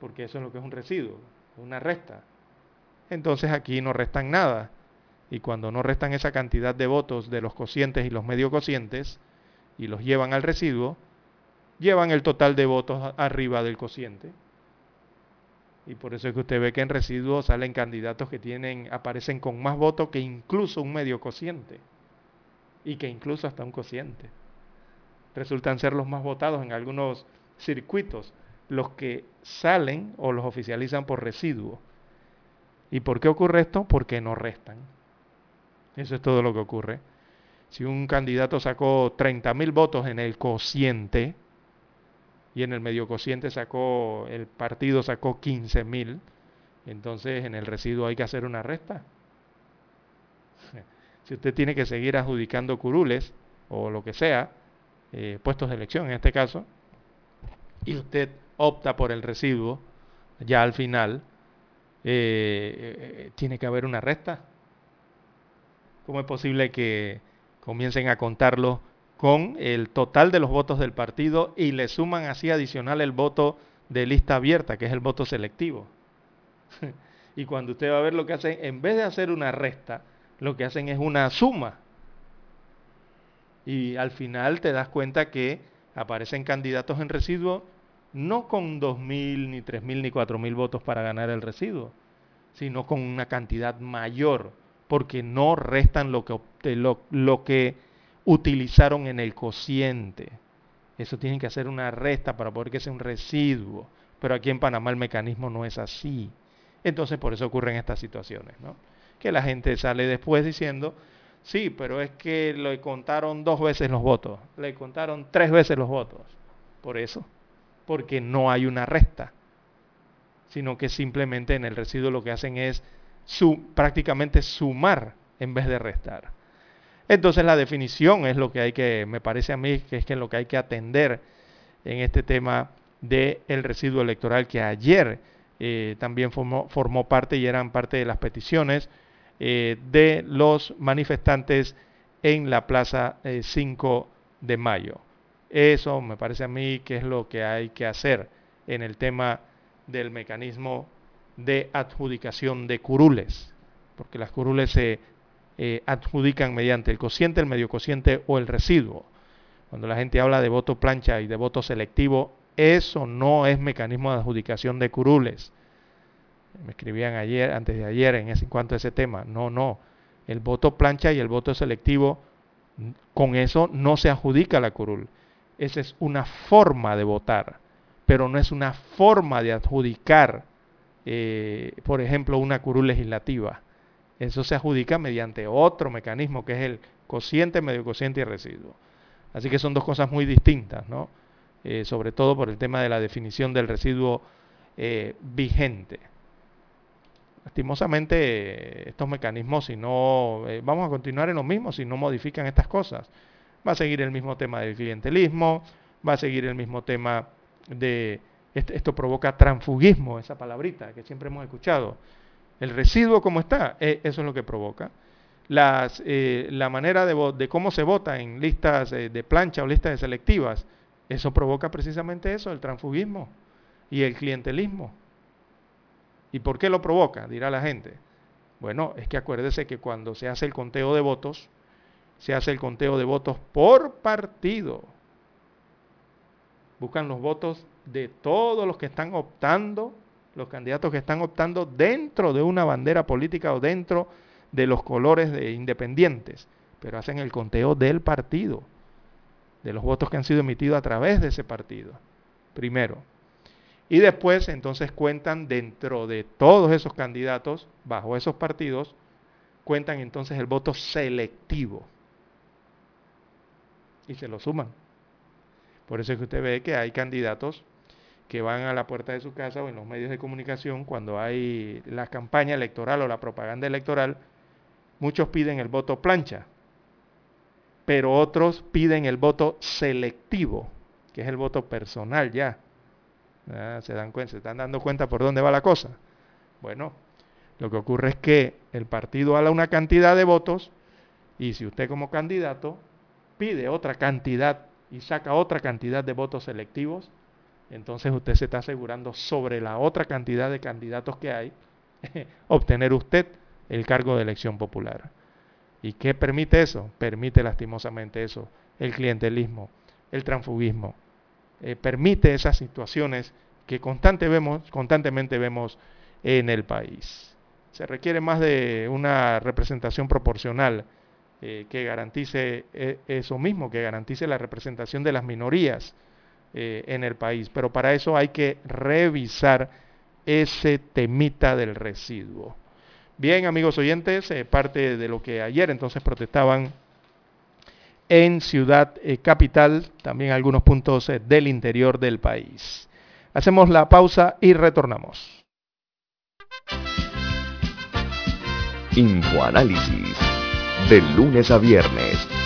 porque eso es lo que es un residuo, una resta. Entonces aquí no restan nada. Y cuando no restan esa cantidad de votos de los cocientes y los medio cocientes y los llevan al residuo, llevan el total de votos arriba del cociente. Y por eso es que usted ve que en residuos salen candidatos que tienen, aparecen con más votos que incluso un medio cociente. Y que incluso hasta un cociente. Resultan ser los más votados en algunos circuitos, los que salen o los oficializan por residuo. ¿Y por qué ocurre esto? Porque no restan. Eso es todo lo que ocurre. Si un candidato sacó 30.000 votos en el cociente, y en el medio cociente sacó, el partido sacó 15 mil, entonces en el residuo hay que hacer una resta. Si usted tiene que seguir adjudicando curules o lo que sea, eh, puestos de elección en este caso, y usted opta por el residuo, ya al final, eh, eh, tiene que haber una resta. ¿Cómo es posible que comiencen a contarlo con el total de los votos del partido y le suman así adicional el voto de lista abierta, que es el voto selectivo. y cuando usted va a ver lo que hacen, en vez de hacer una resta, lo que hacen es una suma. Y al final te das cuenta que aparecen candidatos en residuo no con 2.000, ni 3.000, ni 4.000 votos para ganar el residuo, sino con una cantidad mayor, porque no restan lo que, lo, lo que utilizaron en el cociente. Eso tienen que hacer una resta para poder que sea un residuo. Pero aquí en Panamá el mecanismo no es así. Entonces por eso ocurren estas situaciones, ¿no? Que la gente sale después diciendo, sí, pero es que le contaron dos veces los votos, le contaron tres veces los votos. Por eso, porque no hay una resta, sino que simplemente en el residuo lo que hacen es su, prácticamente sumar en vez de restar. Entonces la definición es lo que hay que, me parece a mí, que es que lo que hay que atender en este tema del el residuo electoral que ayer eh, también formó, formó, parte y eran parte de las peticiones eh, de los manifestantes en la Plaza 5 eh, de Mayo. Eso me parece a mí que es lo que hay que hacer en el tema del mecanismo de adjudicación de curules, porque las curules se eh, adjudican mediante el cociente, el medio cociente o el residuo. Cuando la gente habla de voto plancha y de voto selectivo, eso no es mecanismo de adjudicación de curules. Me escribían ayer, antes de ayer, en, ese, cuanto a ese tema. No, no. El voto plancha y el voto selectivo, con eso no se adjudica la curul. Esa es una forma de votar, pero no es una forma de adjudicar, eh, por ejemplo, una curul legislativa. Eso se adjudica mediante otro mecanismo que es el cociente, medio cociente y residuo. Así que son dos cosas muy distintas, ¿no? Eh, sobre todo por el tema de la definición del residuo eh, vigente. Lastimosamente, estos mecanismos, si no, eh, vamos a continuar en lo mismo si no modifican estas cosas. Va a seguir el mismo tema del clientelismo, va a seguir el mismo tema de, esto provoca transfugismo, esa palabrita que siempre hemos escuchado. El residuo como está, e, eso es lo que provoca. Las, eh, la manera de, de, cómo se vota en listas eh, de plancha o listas de selectivas, eso provoca precisamente eso, el transfugismo y el clientelismo. ¿Y por qué lo provoca? Dirá la gente. Bueno, es que acuérdese que cuando se hace el conteo de votos, se hace el conteo de votos por partido. Buscan los votos de todos los que están optando, los candidatos que están optando dentro de una bandera política o dentro de los colores de independientes, pero hacen el conteo del partido, de los votos que han sido emitidos a través de ese partido. Primero. Y después entonces cuentan dentro de todos esos candidatos, bajo esos partidos, cuentan entonces el voto selectivo. Y se lo suman. Por eso es que usted ve que hay candidatos que van a la puerta de su casa o en los medios de comunicación cuando hay la campaña electoral o la propaganda electoral, muchos piden el voto plancha, pero otros piden el voto selectivo, que es el voto personal ya. Ah, se dan cuenta, se están dando cuenta por dónde va la cosa. Bueno, lo que ocurre es que el partido habla una cantidad de votos y si usted como candidato pide otra cantidad y saca otra cantidad de votos selectivos, entonces usted se está asegurando sobre la otra cantidad de candidatos que hay, obtener usted el cargo de elección popular. ¿Y qué permite eso? Permite lastimosamente eso, el clientelismo, el transfugismo, eh, permite esas situaciones que constante vemos, constantemente vemos en el país. Se requiere más de una representación proporcional eh, que garantice eh, eso mismo, que garantice la representación de las minorías en el país. Pero para eso hay que revisar ese temita del residuo. Bien, amigos oyentes, parte de lo que ayer entonces protestaban en Ciudad eh, Capital, también algunos puntos eh, del interior del país. Hacemos la pausa y retornamos. Infoanálisis, de lunes a viernes,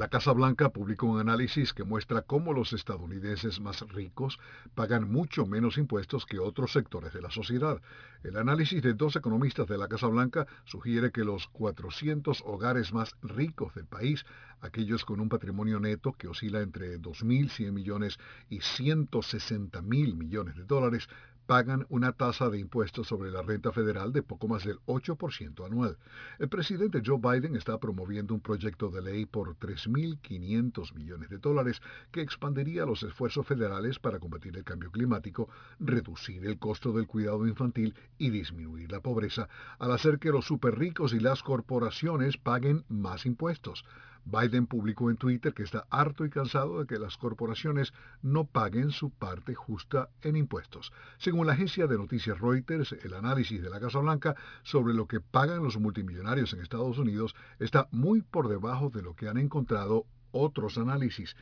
La Casa Blanca publicó un análisis que muestra cómo los estadounidenses más ricos pagan mucho menos impuestos que otros sectores de la sociedad. El análisis de dos economistas de la Casa Blanca sugiere que los 400 hogares más ricos del país, aquellos con un patrimonio neto que oscila entre 2.100 millones y 160 mil millones de dólares, pagan una tasa de impuestos sobre la renta federal de poco más del 8% anual. El presidente Joe Biden está promoviendo un proyecto de ley por 3.500 millones de dólares que expandiría los esfuerzos federales para combatir el cambio climático, reducir el costo del cuidado infantil y disminuir la pobreza, al hacer que los superricos y las corporaciones paguen más impuestos. Biden publicó en Twitter que está harto y cansado de que las corporaciones no paguen su parte justa en impuestos. Según la agencia de noticias Reuters, el análisis de la Casa Blanca sobre lo que pagan los multimillonarios en Estados Unidos está muy por debajo de lo que han encontrado otros análisis.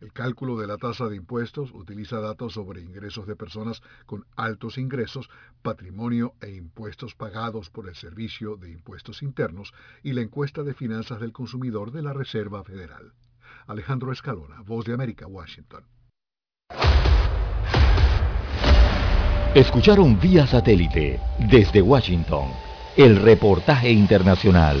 El cálculo de la tasa de impuestos utiliza datos sobre ingresos de personas con altos ingresos, patrimonio e impuestos pagados por el Servicio de Impuestos Internos y la encuesta de finanzas del consumidor de la Reserva Federal. Alejandro Escalona, Voz de América, Washington. Escucharon vía satélite desde Washington el reportaje internacional.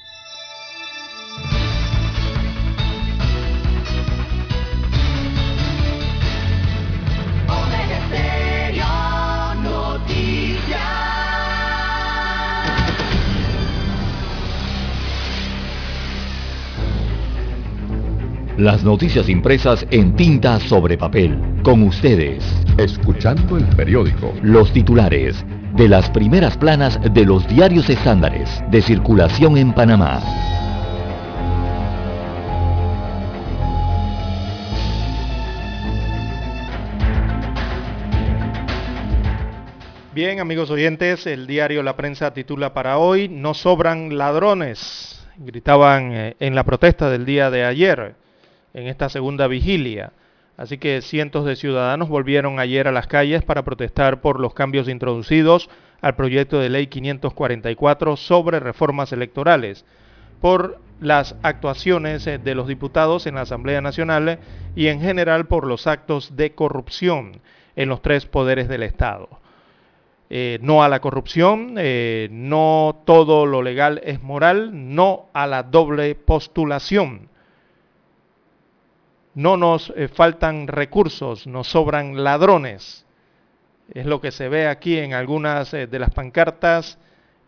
Las noticias impresas en tinta sobre papel. Con ustedes. Escuchando el periódico. Los titulares de las primeras planas de los diarios estándares de circulación en Panamá. Bien, amigos oyentes, el diario La Prensa titula para hoy, no sobran ladrones, gritaban eh, en la protesta del día de ayer en esta segunda vigilia. Así que cientos de ciudadanos volvieron ayer a las calles para protestar por los cambios introducidos al proyecto de ley 544 sobre reformas electorales, por las actuaciones eh, de los diputados en la Asamblea Nacional y en general por los actos de corrupción en los tres poderes del Estado. Eh, no a la corrupción, eh, no todo lo legal es moral, no a la doble postulación no nos eh, faltan recursos, nos sobran ladrones. Es lo que se ve aquí en algunas eh, de las pancartas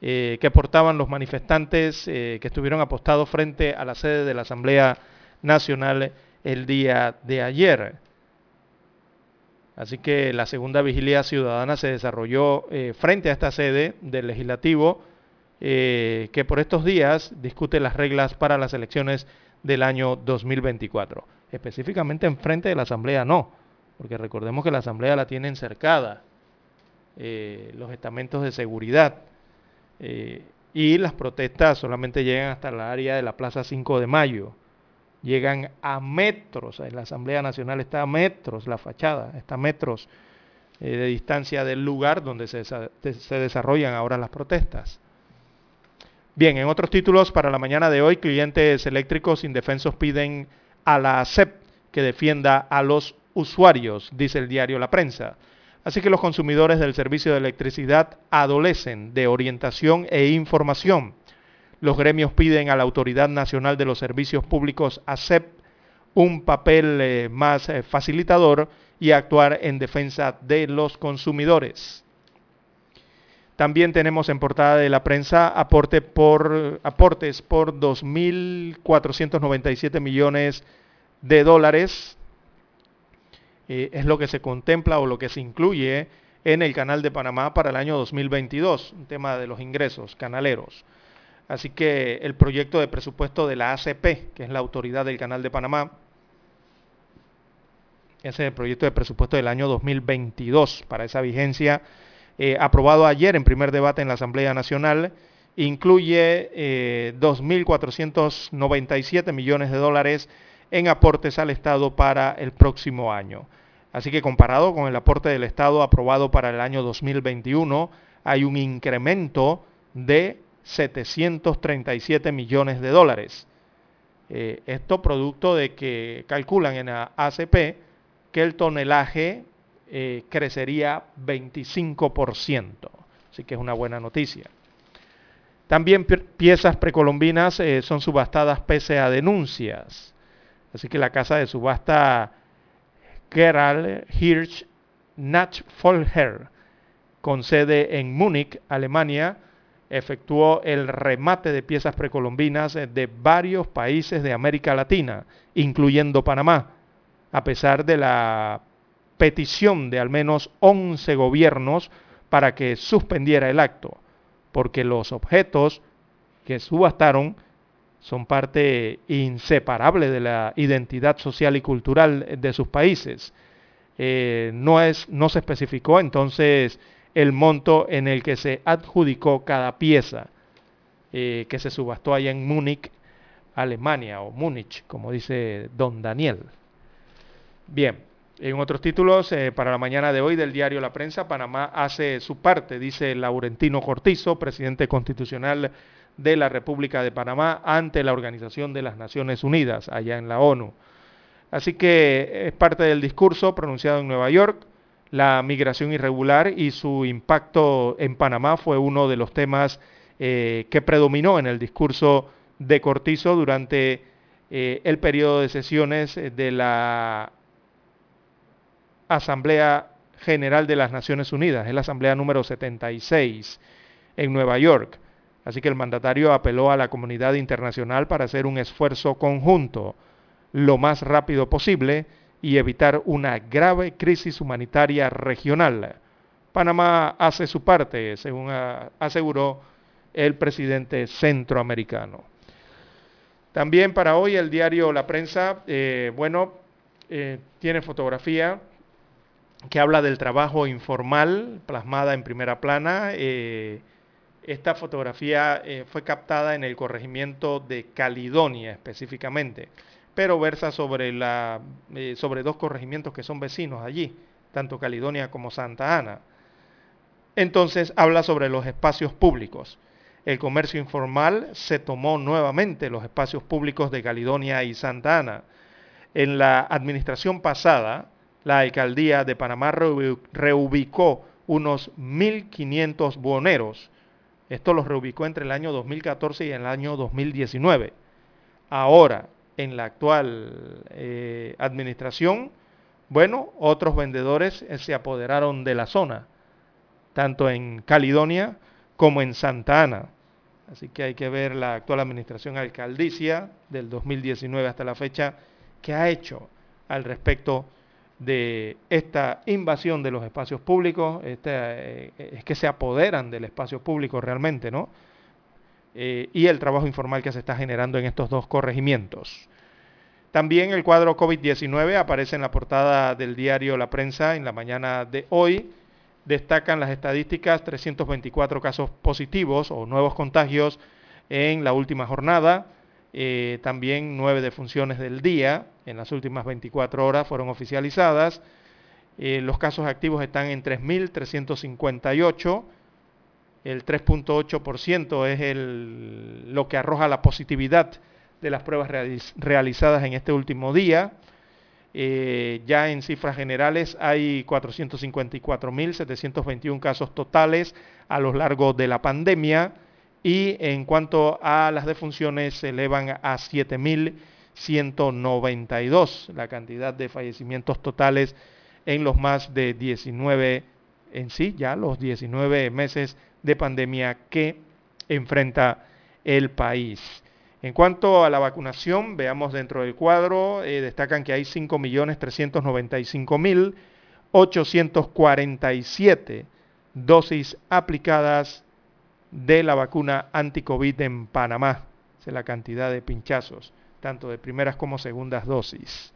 eh, que portaban los manifestantes que estuvieron apostados frente a la sede de la Asamblea Nacional el día de ayer. Así que la segunda vigilia ciudadana se desarrolló frente a esta sede del legislativo que por estos días discute las reglas para las elecciones del año 2024 específicamente enfrente de la Asamblea no, porque recordemos que la Asamblea la tienen cercada, eh, los estamentos de seguridad, eh, y las protestas solamente llegan hasta la área de la Plaza 5 de Mayo, llegan a metros, la Asamblea Nacional está a metros la fachada, está a metros eh, de distancia del lugar donde se, se desarrollan ahora las protestas. Bien, en otros títulos para la mañana de hoy, clientes eléctricos indefensos piden a la ASEP que defienda a los usuarios, dice el diario La Prensa. Así que los consumidores del servicio de electricidad adolecen de orientación e información. Los gremios piden a la Autoridad Nacional de los Servicios Públicos ASEP un papel eh, más eh, facilitador y actuar en defensa de los consumidores. También tenemos en portada de la prensa aporte por, aportes por 2.497 millones de dólares. Eh, es lo que se contempla o lo que se incluye en el canal de Panamá para el año 2022, un tema de los ingresos canaleros. Así que el proyecto de presupuesto de la ACP, que es la autoridad del canal de Panamá, ese es el proyecto de presupuesto del año 2022 para esa vigencia eh, aprobado ayer en primer debate en la Asamblea Nacional, incluye 2.497 eh, millones de dólares en aportes al Estado para el próximo año. Así que comparado con el aporte del Estado aprobado para el año 2021, hay un incremento de 737 millones de dólares. Eh, esto producto de que calculan en la ACP que el tonelaje eh, crecería 25%. Así que es una buena noticia. También piezas precolombinas eh, son subastadas pese a denuncias. Así que la casa de subasta Gerald Hirsch Nachfolger, con sede en Múnich, Alemania, efectuó el remate de piezas precolombinas de varios países de América Latina, incluyendo Panamá, a pesar de la petición de al menos 11 gobiernos para que suspendiera el acto, porque los objetos que subastaron son parte inseparable de la identidad social y cultural de sus países. Eh, no, es, no se especificó entonces el monto en el que se adjudicó cada pieza eh, que se subastó allá en Múnich, Alemania, o Múnich, como dice don Daniel. Bien, En otros títulos, eh, para la mañana de hoy del diario La Prensa, Panamá hace su parte, dice Laurentino Cortizo, presidente constitucional de la República de Panamá, ante la Organización de las Naciones Unidas, allá en la ONU. Así que es parte del discurso pronunciado en Nueva York. La migración irregular y su impacto en Panamá fue uno de los temas eh, que predominó en el discurso de Cortizo durante eh, el periodo de sesiones de la Asamblea General de las Naciones Unidas, es la Asamblea número 76 en Nueva York. Así que el mandatario apeló a la comunidad internacional para hacer un esfuerzo conjunto lo más rápido posible y evitar una grave crisis humanitaria regional. Panamá hace su parte, según aseguró el presidente centroamericano. También para hoy el diario La Prensa, eh, bueno, eh, tiene fotografía que habla del trabajo informal plasmada en primera plana. Eh, esta fotografía eh, fue captada en el corregimiento de Caledonia específicamente, pero versa sobre, la, eh, sobre dos corregimientos que son vecinos allí, tanto Caledonia como Santa Ana. Entonces habla sobre los espacios públicos. El comercio informal se tomó nuevamente los espacios públicos de Caledonia y Santa Ana. En la administración pasada, la alcaldía de Panamá reubicó unos 1.500 buhoneros. Esto los reubicó entre el año 2014 y el año 2019. Ahora, en la actual eh, administración, bueno, otros vendedores eh, se apoderaron de la zona, tanto en Caledonia como en Santa Ana. Así que hay que ver la actual administración alcaldicia del 2019 hasta la fecha, que ha hecho al respecto de esta invasión de los espacios públicos, eh, es que se apoderan del espacio público realmente, ¿no? Eh, y el trabajo informal que se está generando en estos dos corregimientos. También el cuadro COVID-19 aparece en la portada del diario La Prensa en la mañana de hoy. Destacan las estadísticas 324 casos positivos o nuevos contagios en la última jornada, eh, también nueve defunciones del día en las últimas 24 horas fueron oficializadas. Eh, los casos activos están en 3.358. El 3.8% es el, lo que arroja la positividad de las pruebas realizadas en este último día. Eh, ya en cifras generales hay 454.721 casos totales a lo largo de la pandemia y en cuanto a las defunciones se elevan a 7.192 la cantidad de fallecimientos totales en los más de 19, en sí ya los 19 meses de pandemia que enfrenta el país. En cuanto a la vacunación, veamos dentro del cuadro, eh, destacan que hay 5.395.847 dosis aplicadas de la vacuna anti-COVID en Panamá. es la cantidad de pinchazos, tanto de primeras como segundas dosis.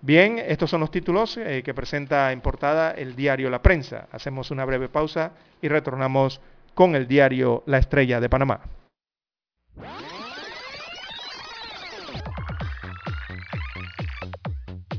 Bien, estos son los títulos eh, que presenta en portada el diario La Prensa. Hacemos una breve pausa y retornamos con el diario La Estrella de Panamá.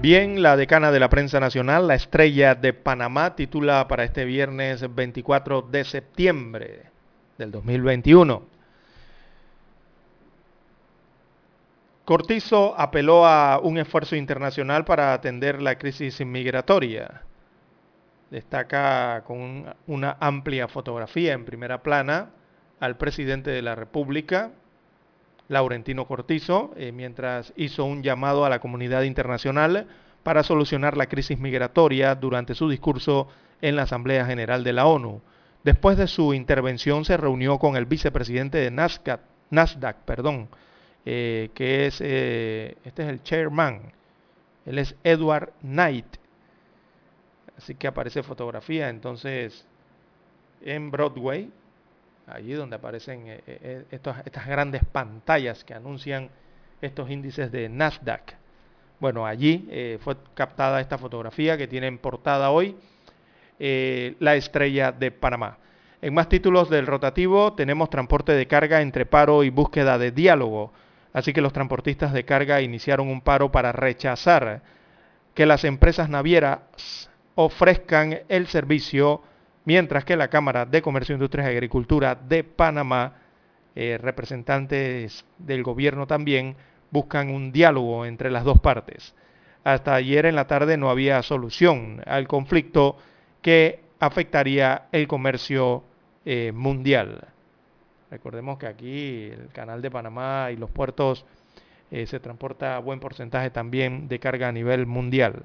Bien, la decana de la prensa nacional, la estrella de Panamá, titula para este viernes 24 de septiembre del 2021. Cortizo apeló a un esfuerzo internacional para atender la crisis migratoria. Destaca con una amplia fotografía en primera plana al presidente de la República, Laurentino Cortizo, eh, mientras hizo un llamado a la comunidad internacional para solucionar la crisis migratoria durante su discurso en la Asamblea General de la ONU. Después de su intervención se reunió con el vicepresidente de Nasdaq, Nasdaq perdón, eh, que es, eh, este es el chairman, él es Edward Knight. Así que aparece fotografía entonces en Broadway, allí donde aparecen eh, eh, estas grandes pantallas que anuncian estos índices de Nasdaq. Bueno, allí fue captada esta fotografía que tiene en portada hoy la estrella de Panamá. En más títulos del rotativo tenemos transporte de carga entre paro y búsqueda de diálogo. Así que los transportistas de carga iniciaron un paro para rechazar que las empresas navieras ofrezcan el servicio, mientras que la Cámara de Comercio, Industria y Agricultura de Panamá, eh, representantes del gobierno también, buscan un diálogo entre las dos partes. Hasta ayer en la tarde no había solución al conflicto que afectaría el comercio eh, mundial. Recordemos que aquí el canal de Panamá y los puertos eh, se transporta buen porcentaje también de carga a nivel mundial.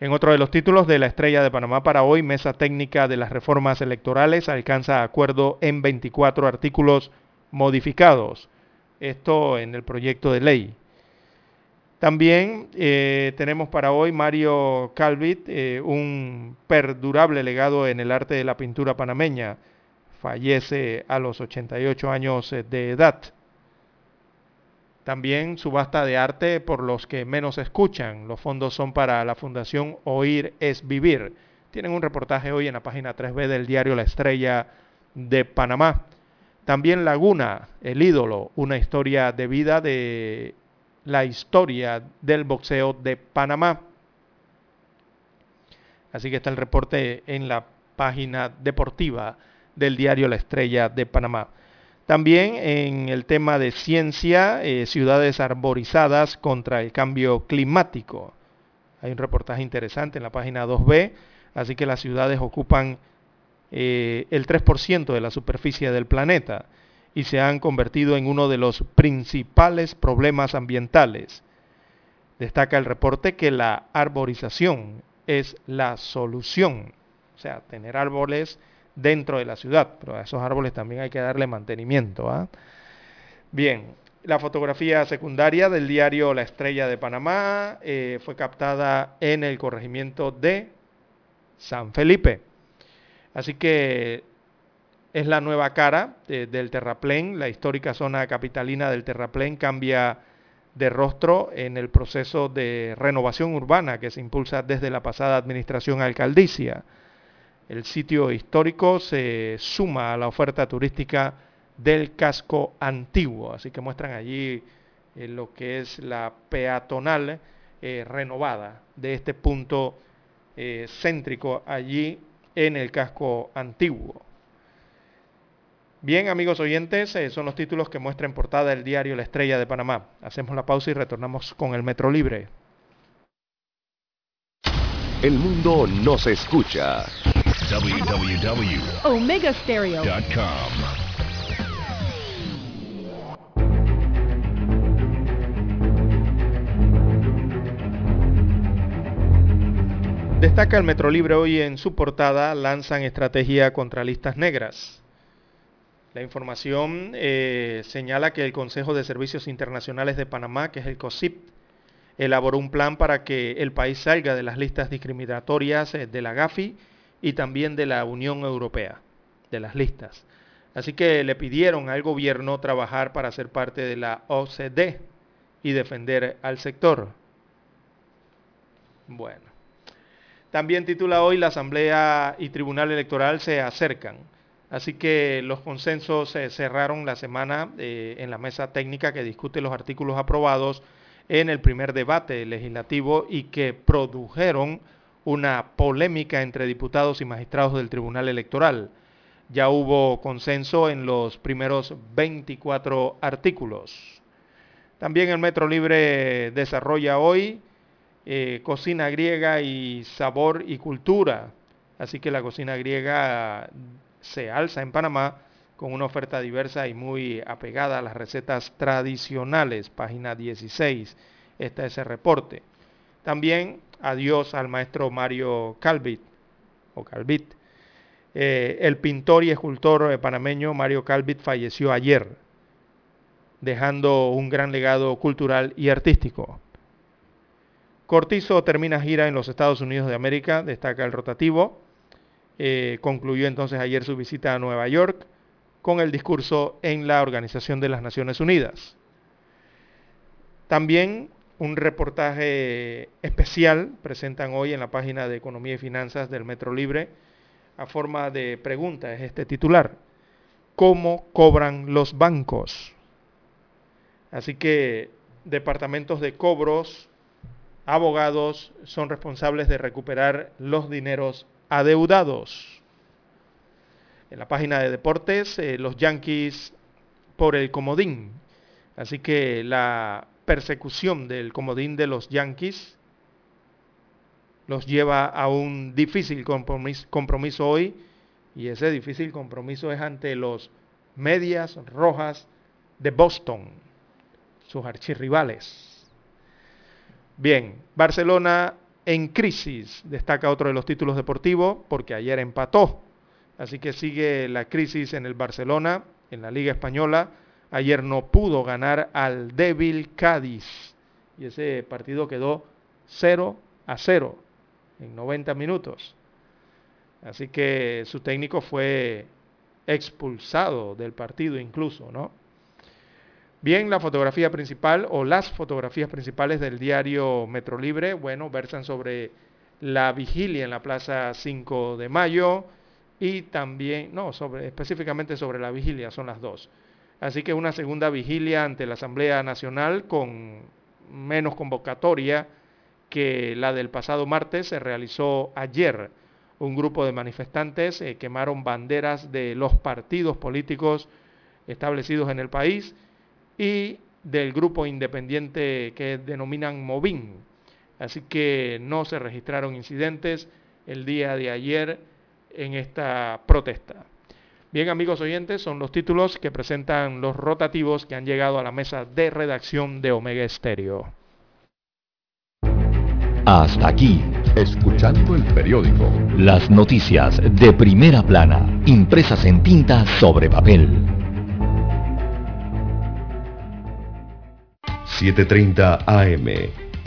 En otro de los títulos de la Estrella de Panamá para hoy, Mesa Técnica de las Reformas Electorales alcanza acuerdo en 24 artículos modificados. Esto en el proyecto de ley. También eh, tenemos para hoy Mario Calvit, eh, un perdurable legado en el arte de la pintura panameña. Fallece a los 88 años eh, de edad. También subasta de arte por los que menos escuchan. Los fondos son para la Fundación Oír es Vivir. Tienen un reportaje hoy en la página 3B del diario La Estrella de Panamá. También Laguna, el ídolo, una historia de vida de la historia del boxeo de Panamá. Así que está el reporte en la página deportiva del diario La Estrella de Panamá. También en el tema de ciencia, eh, ciudades arborizadas contra el cambio climático. Hay un reportaje interesante en la página 2B, así que las ciudades ocupan eh, el 3% de la superficie del planeta y se han convertido en uno de los principales problemas ambientales. Destaca el reporte que la arborización es la solución, o sea, tener árboles dentro de la ciudad, pero a esos árboles también hay que darle mantenimiento. ¿ah? Bien, la fotografía secundaria del diario La Estrella de Panamá eh, fue captada en el corregimiento de San Felipe. Así que es la nueva cara del terraplén. La histórica zona capitalina del terraplén cambia de rostro en el proceso de renovación urbana que se impulsa desde la pasada administración alcaldicia. El sitio histórico se suma a la oferta turística del casco antiguo, así que muestran allí eh, lo que es la peatonal eh, renovada de este punto eh, céntrico allí en el casco antiguo. Bien, amigos oyentes, son los títulos que muestra en portada el diario La Estrella de Panamá. Hacemos la pausa y retornamos con el Metro Libre. El mundo nos escucha. www.omegastereo.com Destaca el Metro Libre hoy en su portada, lanzan estrategia contra listas negras. La información eh, señala que el Consejo de Servicios Internacionales de Panamá, que es el COSIP, elaboró un plan para que el país salga de las listas discriminatorias eh, de la GAFI y también de la Unión Europea, de las listas. Así que le pidieron al gobierno trabajar para ser parte de la OCDE y defender al sector. Bueno. También titula hoy la Asamblea y Tribunal Electoral se acercan. Así que los consensos se cerraron la semana eh, en la mesa técnica que discute los artículos aprobados en el primer debate legislativo y que produjeron una polémica entre diputados y magistrados del Tribunal Electoral. Ya hubo consenso en los primeros 24 artículos. También el Metro Libre desarrolla hoy eh, cocina griega y sabor y cultura. Así que la cocina griega se alza en Panamá con una oferta diversa y muy apegada a las recetas tradicionales, página 16. Este es el reporte. También adiós al maestro Mario Calvit, o. Eh, el pintor y escultor panameño Mario Calvit falleció ayer, dejando un gran legado cultural y artístico. Cortizo termina gira en los Estados Unidos de América, destaca el rotativo. Eh, concluyó entonces ayer su visita a Nueva York, con el discurso en la Organización de las Naciones Unidas. También un reportaje especial presentan hoy en la página de Economía y Finanzas del Metro Libre a forma de pregunta, es este titular. ¿Cómo cobran los bancos? Así que departamentos de cobros, abogados son responsables de recuperar los dineros adeudados. En la página de deportes, eh, los Yankees por el comodín. Así que la persecución del comodín de los Yankees los lleva a un difícil compromiso, hoy y ese difícil compromiso es ante los medias rojas de Boston, sus archirrivales. Bien, Barcelona en crisis, destaca otro de los títulos deportivos, porque ayer empató. Así que sigue la crisis en el Barcelona, en la Liga Española. Ayer no pudo ganar al débil Cádiz. Y ese partido quedó 0 a 0 en 90 minutos. Así que su técnico fue expulsado del partido incluso, ¿no? Bien, la fotografía principal o las fotografías principales del diario Metro Libre, bueno, versan sobre la vigilia en la Plaza 5 de Mayo y también, no, sobre, específicamente sobre la vigilia, son las dos. Así que una segunda vigilia ante la Asamblea Nacional con menos convocatoria que la del pasado martes se realizó ayer. Un grupo de manifestantes eh, quemaron banderas de los partidos políticos establecidos en el país y del grupo independiente que denominan Movin. Así que no se registraron incidentes el día de ayer en esta protesta. Bien amigos oyentes, son los títulos que presentan los rotativos que han llegado a la mesa de redacción de Omega Estéreo. Hasta aquí, escuchando el periódico. Las noticias de primera plana, impresas en tinta sobre papel. 7.30 AM.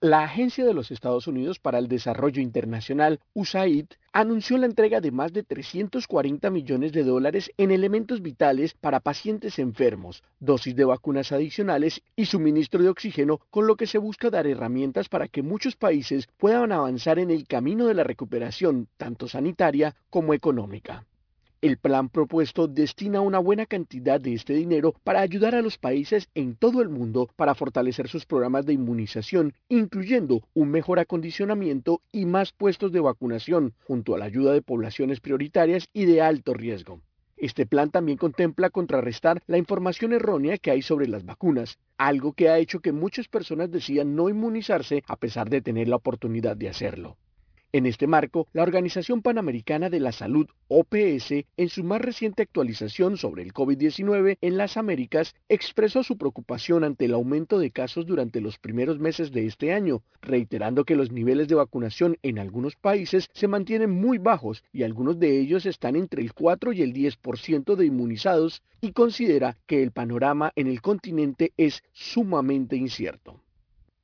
La Agencia de los Estados Unidos para el Desarrollo Internacional, USAID, anunció la entrega de más de 340 millones de dólares en elementos vitales para pacientes enfermos, dosis de vacunas adicionales y suministro de oxígeno, con lo que se busca dar herramientas para que muchos países puedan avanzar en el camino de la recuperación, tanto sanitaria como económica. El plan propuesto destina una buena cantidad de este dinero para ayudar a los países en todo el mundo para fortalecer sus programas de inmunización, incluyendo un mejor acondicionamiento y más puestos de vacunación, junto a la ayuda de poblaciones prioritarias y de alto riesgo. Este plan también contempla contrarrestar la información errónea que hay sobre las vacunas, algo que ha hecho que muchas personas decidan no inmunizarse a pesar de tener la oportunidad de hacerlo. En este marco, la Organización Panamericana de la Salud, OPS, en su más reciente actualización sobre el COVID-19 en las Américas, expresó su preocupación ante el aumento de casos durante los primeros meses de este año, reiterando que los niveles de vacunación en algunos países se mantienen muy bajos y algunos de ellos están entre el 4 y el 10% de inmunizados y considera que el panorama en el continente es sumamente incierto.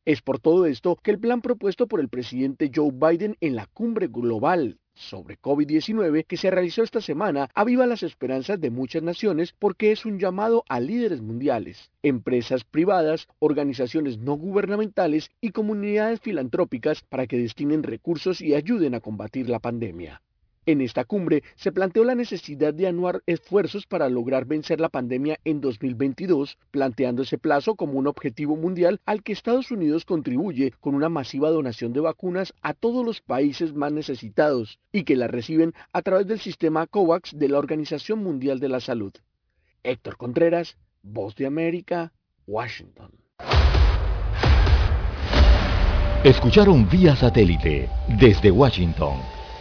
Es por todo esto que el plan propuesto por el presidente Joe Biden en la cumbre global sobre COVID-19 que se realizó esta semana aviva las esperanzas de muchas naciones porque es un llamado a líderes mundiales, empresas privadas, organizaciones no gubernamentales y comunidades filantrópicas para que destinen recursos y ayuden a combatir la pandemia. En esta cumbre se planteó la necesidad de anuar esfuerzos para lograr vencer la pandemia en 2022, planteando ese plazo como un objetivo mundial al que Estados Unidos contribuye con una masiva donación de vacunas a todos los países más necesitados y que la reciben a través del sistema COVAX de la Organización Mundial de la Salud. Héctor Contreras, Voz de América, Washington. Escucharon vía satélite desde Washington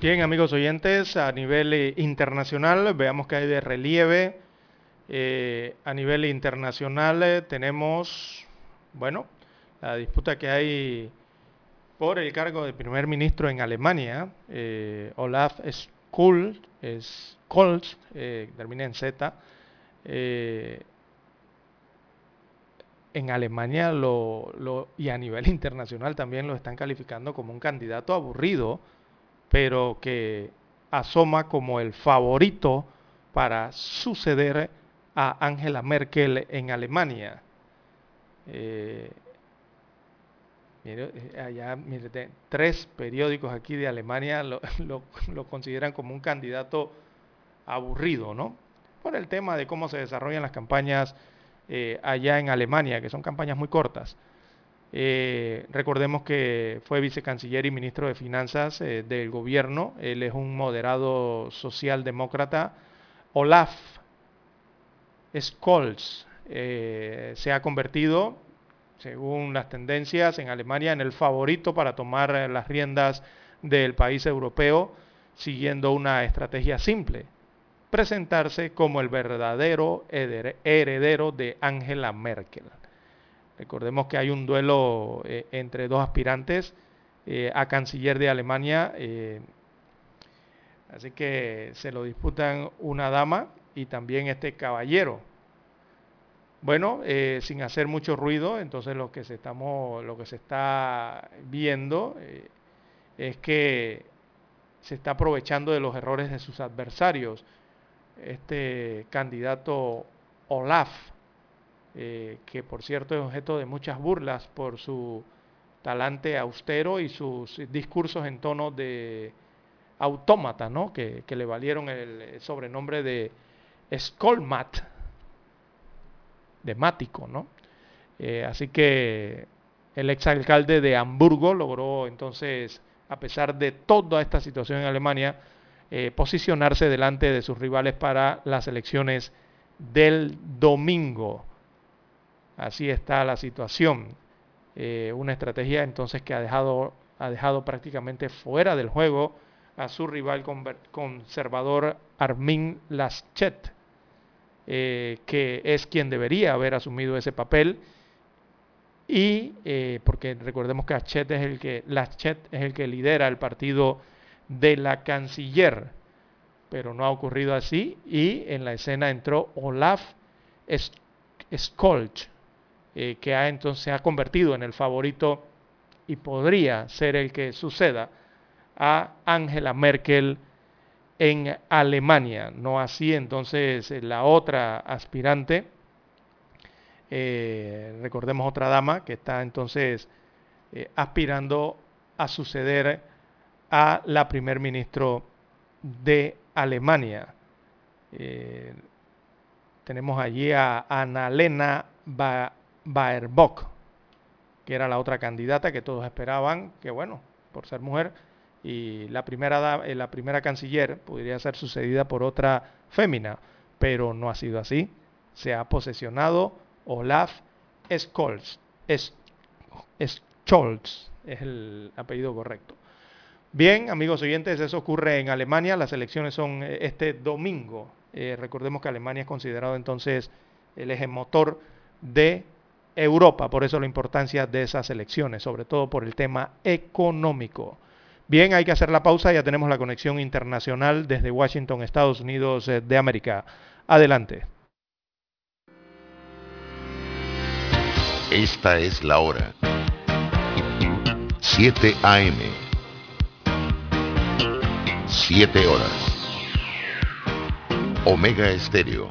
Bien, amigos oyentes, a nivel eh, internacional, veamos que hay de relieve. Eh, a nivel internacional eh, tenemos, bueno, la disputa que hay por el cargo de primer ministro en Alemania. Olaf Scholz, Scholz termina en Z. en Alemania lo, y a nivel internacional también lo están calificando como un candidato aburrido pero que asoma como el favorito para suceder a Angela Merkel en Alemania. Eh, eh, allá, tres periódicos aquí de Alemania lo, consideran como un candidato aburrido, ¿no? Por el tema de cómo se desarrollan las campañas eh, allá en Alemania, que son campañas muy cortas. Eh, recordemos que fue vicecanciller y ministro de Finanzas eh, del gobierno. Él es un moderado socialdemócrata. Olaf Scholz eh, se ha convertido, según las tendencias en Alemania, en el favorito para tomar las riendas del país europeo, siguiendo una estrategia simple, presentarse como el verdadero heredero de Angela Merkel. Recordemos que hay un duelo eh, entre dos aspirantes eh, a canciller de Alemania. Eh, así que se lo disputan una dama y también este caballero. Bueno, sin hacer mucho ruido, entonces lo que se, estamos, lo que se está viendo es que se está aprovechando de los errores de sus adversarios. Este candidato Olaf, eh, que por cierto es objeto de muchas burlas por su talante austero y sus discursos en tono de autómata, ¿no? que, le valieron el sobrenombre de Skolmat, de Mático. ¿no? Eh, así que el exalcalde de Hamburgo logró entonces, a pesar de toda esta situación en Alemania, eh, posicionarse delante de sus rivales para las elecciones del domingo. Así está la situación. Eh, una estrategia entonces que ha dejado, ha dejado prácticamente fuera del juego a su rival conservador Armin Laschet, eh, que es quien debería haber asumido ese papel. Y eh, porque recordemos que Laschet es el que Laschet es el que lidera el partido de la canciller. pero no ha ocurrido así y en la escena entró Olaf Scholz, eh, que ha, entonces ha convertido en el favorito y podría ser el que suceda a Angela Merkel en Alemania. No así entonces la otra aspirante, eh, recordemos otra dama que está entonces eh, aspirando a suceder a la primer ministro de Alemania. Eh, tenemos allí a Annalena Baerbock, que era la otra candidata que todos esperaban, que bueno, por ser mujer, y la primera, eh, la primera canciller podría ser sucedida por otra fémina, pero no ha sido así. Se ha posesionado Olaf Scholz. Es, Scholz es el apellido correcto. Bien, amigos oyentes, eso ocurre en Alemania. Las elecciones son eh, este domingo. Eh, recordemos que Alemania es considerado entonces el eje motor de Europa, por eso la importancia de esas elecciones, sobre todo por el tema económico. Bien, hay que hacer la pausa, ya tenemos la conexión internacional desde Washington, Estados Unidos eh, de América. Adelante. Esta es la hora. 7 AM. 7 horas. Omega Estéreo,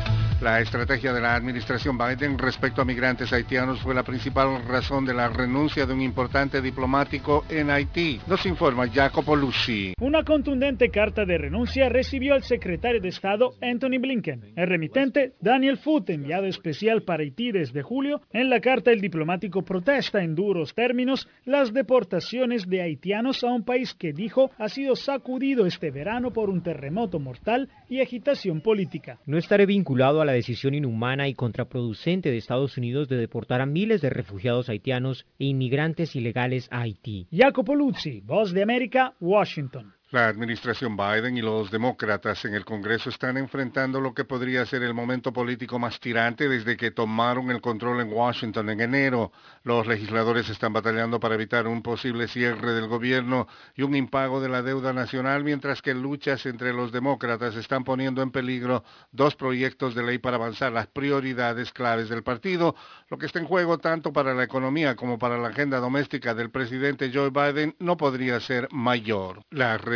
La estrategia de la administración Biden respecto a migrantes haitianos fue la principal razón de la renuncia de un importante diplomático en Haití. Nos informa Jacopo Lucy. Una contundente carta de renuncia recibió el secretario de Estado Anthony Blinken. El remitente, Daniel Foote, enviado especial para Haití desde julio, en la carta el diplomático protesta en duros términos las deportaciones de haitianos a un país que dijo ha sido sacudido este verano por un terremoto mortal y agitación política. No estaré vinculado a la decisión inhumana y contraproducente de Estados Unidos de deportar a miles de refugiados haitianos e inmigrantes ilegales a Haití. Jacopo Luzzi, Voz de América, Washington. La administración Biden y los demócratas en el Congreso están enfrentando lo que podría ser el momento político más tirante desde que tomaron el control en Washington en enero. Los legisladores están batallando para evitar un posible cierre del gobierno y un impago de la deuda nacional, mientras que luchas entre los demócratas están poniendo en peligro dos proyectos de ley para avanzar las prioridades claves del partido, lo que está en juego tanto para la economía como para la agenda doméstica del presidente Joe Biden no podría ser mayor.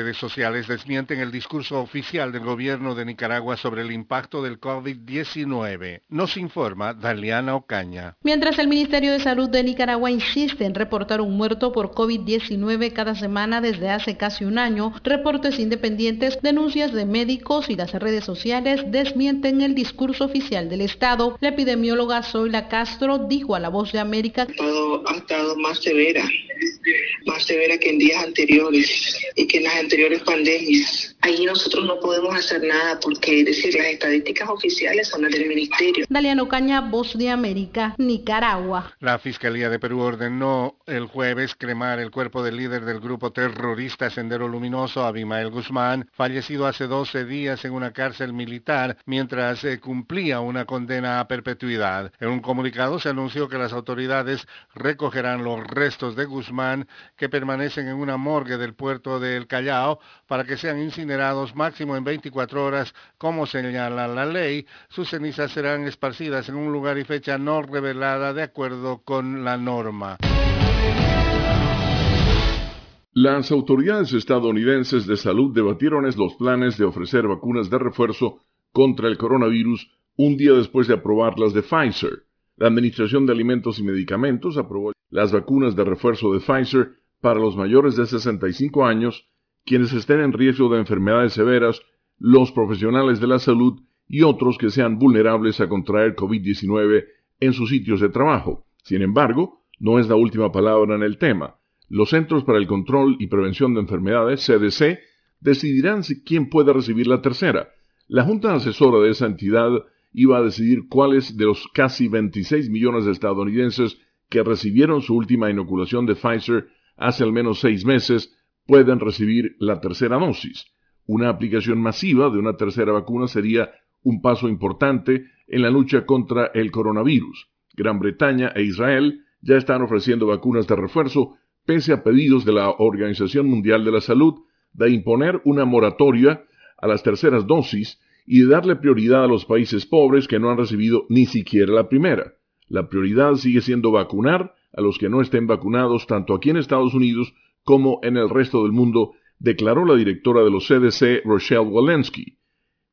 Redes sociales desmienten el discurso oficial del gobierno de Nicaragua sobre el impacto del COVID-19. Nos informa Daliana Ocaña. Mientras el Ministerio de Salud de Nicaragua insiste en reportar un muerto por COVID-19 cada semana desde hace casi un año, reportes independientes, denuncias de médicos y las redes sociales desmienten el discurso oficial del Estado. La epidemióloga Zoila Castro dijo a La Voz de América ha estado más severa, más severa que en días anteriores y que en las anteriores pandemias. Ahí nosotros no podemos hacer nada porque, es decir, las estadísticas oficiales son las del ministerio. Daliano Caña, Voz de América, Nicaragua. La Fiscalía de Perú ordenó el jueves cremar el cuerpo del líder del grupo terrorista Sendero Luminoso, Abimael Guzmán, fallecido hace 12 días en una cárcel militar mientras eh, cumplía una condena a perpetuidad. En un comunicado se anunció que las autoridades recogerán los restos de Guzmán que permanecen en una morgue del puerto del Callao para que sean incinerados máximo en 24 horas, como señala la ley. Sus cenizas serán esparcidas en un lugar y fecha no revelada de acuerdo con la norma. Las autoridades estadounidenses de salud debatieron los planes de ofrecer vacunas de refuerzo contra el coronavirus un día después de aprobar las de Pfizer. La Administración de Alimentos y Medicamentos aprobó las vacunas de refuerzo de Pfizer para los mayores de 65 años quienes estén en riesgo de enfermedades severas, los profesionales de la salud y otros que sean vulnerables a contraer COVID-19 en sus sitios de trabajo. Sin embargo, no es la última palabra en el tema. los Centros para el Control y Prevención de Enfermedades, CDC, decidirán quién puede recibir la tercera. La Junta Asesora de esa entidad iba a decidir cuáles de los casi 26 millones de estadounidenses que recibieron su última inoculación de Pfizer hace al menos seis meses pueden recibir la tercera dosis. Una aplicación masiva de una tercera vacuna sería un paso importante en la lucha contra el coronavirus. Gran Bretaña e Israel ya están ofreciendo vacunas de refuerzo pese a pedidos de la Organización Mundial de la Salud de imponer una moratoria a las terceras dosis y de darle prioridad a los países pobres que no han recibido ni siquiera la primera. La prioridad sigue siendo vacunar a los que no estén vacunados tanto aquí en Estados Unidos como en el resto del mundo, declaró la directora de los CDC, Rochelle Walensky.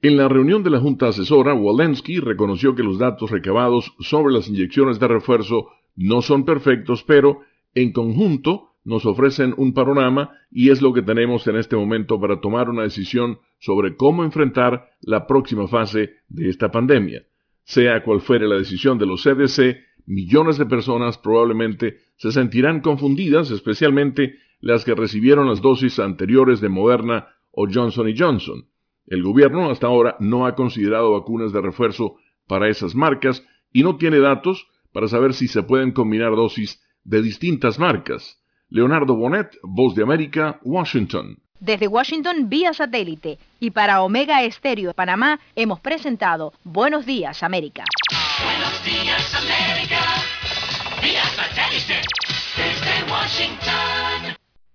En la reunión de la Junta Asesora, Walensky reconoció que los datos recabados sobre las inyecciones de refuerzo no son perfectos, pero, en conjunto, nos ofrecen un panorama y es lo que tenemos en este momento para tomar una decisión sobre cómo enfrentar la próxima fase de esta pandemia. Sea cual fuere la decisión de los CDC, millones de personas probablemente se sentirán confundidas, especialmente las que recibieron las dosis anteriores de Moderna o Johnson Johnson. El gobierno hasta ahora no ha considerado vacunas de refuerzo para esas marcas y no tiene datos para saber si se pueden combinar dosis de distintas marcas. Leonardo Bonet, Voz de América, Washington. Desde Washington vía satélite y para Omega Estéreo de Panamá hemos presentado Buenos Días América. Buenos días América, vía satélite desde Washington.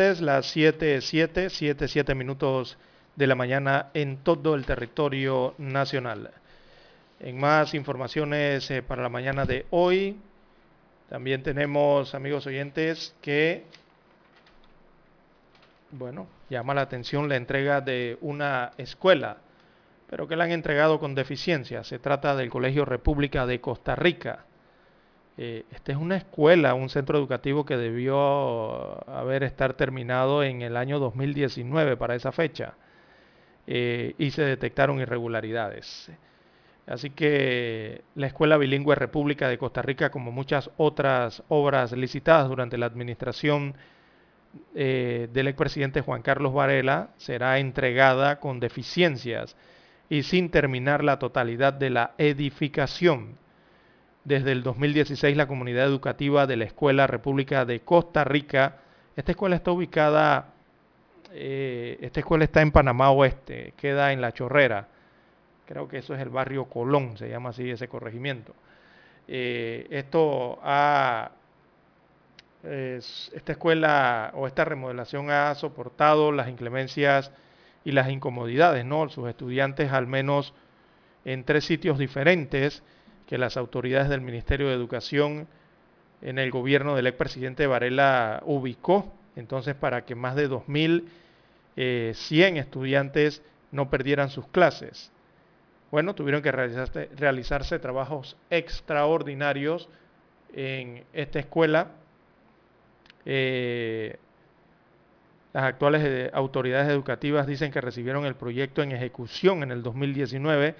Las 7, 7, 7, 7 minutos de la mañana en todo el territorio nacional. En más informaciones eh, para la mañana de hoy, también tenemos, amigos oyentes, que, bueno, llama la atención la entrega de una escuela, pero que la han entregado con deficiencia. Se trata del Colegio República de Costa Rica eh, esta es una escuela, un centro educativo que debió haber estar terminado en el año 2019 para esa fecha eh, y se detectaron irregularidades. Así que la Escuela Bilingüe República de Costa Rica, como muchas otras obras licitadas durante la administración eh, del expresidente Juan Carlos Varela, será entregada con deficiencias y sin terminar la totalidad de la edificación desde el 2016 la comunidad educativa de la Escuela República de Costa Rica. Esta escuela está ubicada, eh, esta escuela está en Panamá Oeste, queda en La Chorrera. Creo que eso es el barrio Colón, se llama así ese corregimiento. Eh, esto ha, esta escuela o esta remodelación ha soportado las inclemencias y las incomodidades, ¿no? Sus estudiantes al menos en tres sitios diferentes que las autoridades del Ministerio de Educación en el gobierno del expresidente Varela ubicó, entonces para que más de 2.100 eh, estudiantes no perdieran sus clases. Bueno, tuvieron que realizarse, trabajos extraordinarios en esta escuela. Eh, las actuales eh, autoridades educativas dicen que recibieron el proyecto en ejecución en el 2019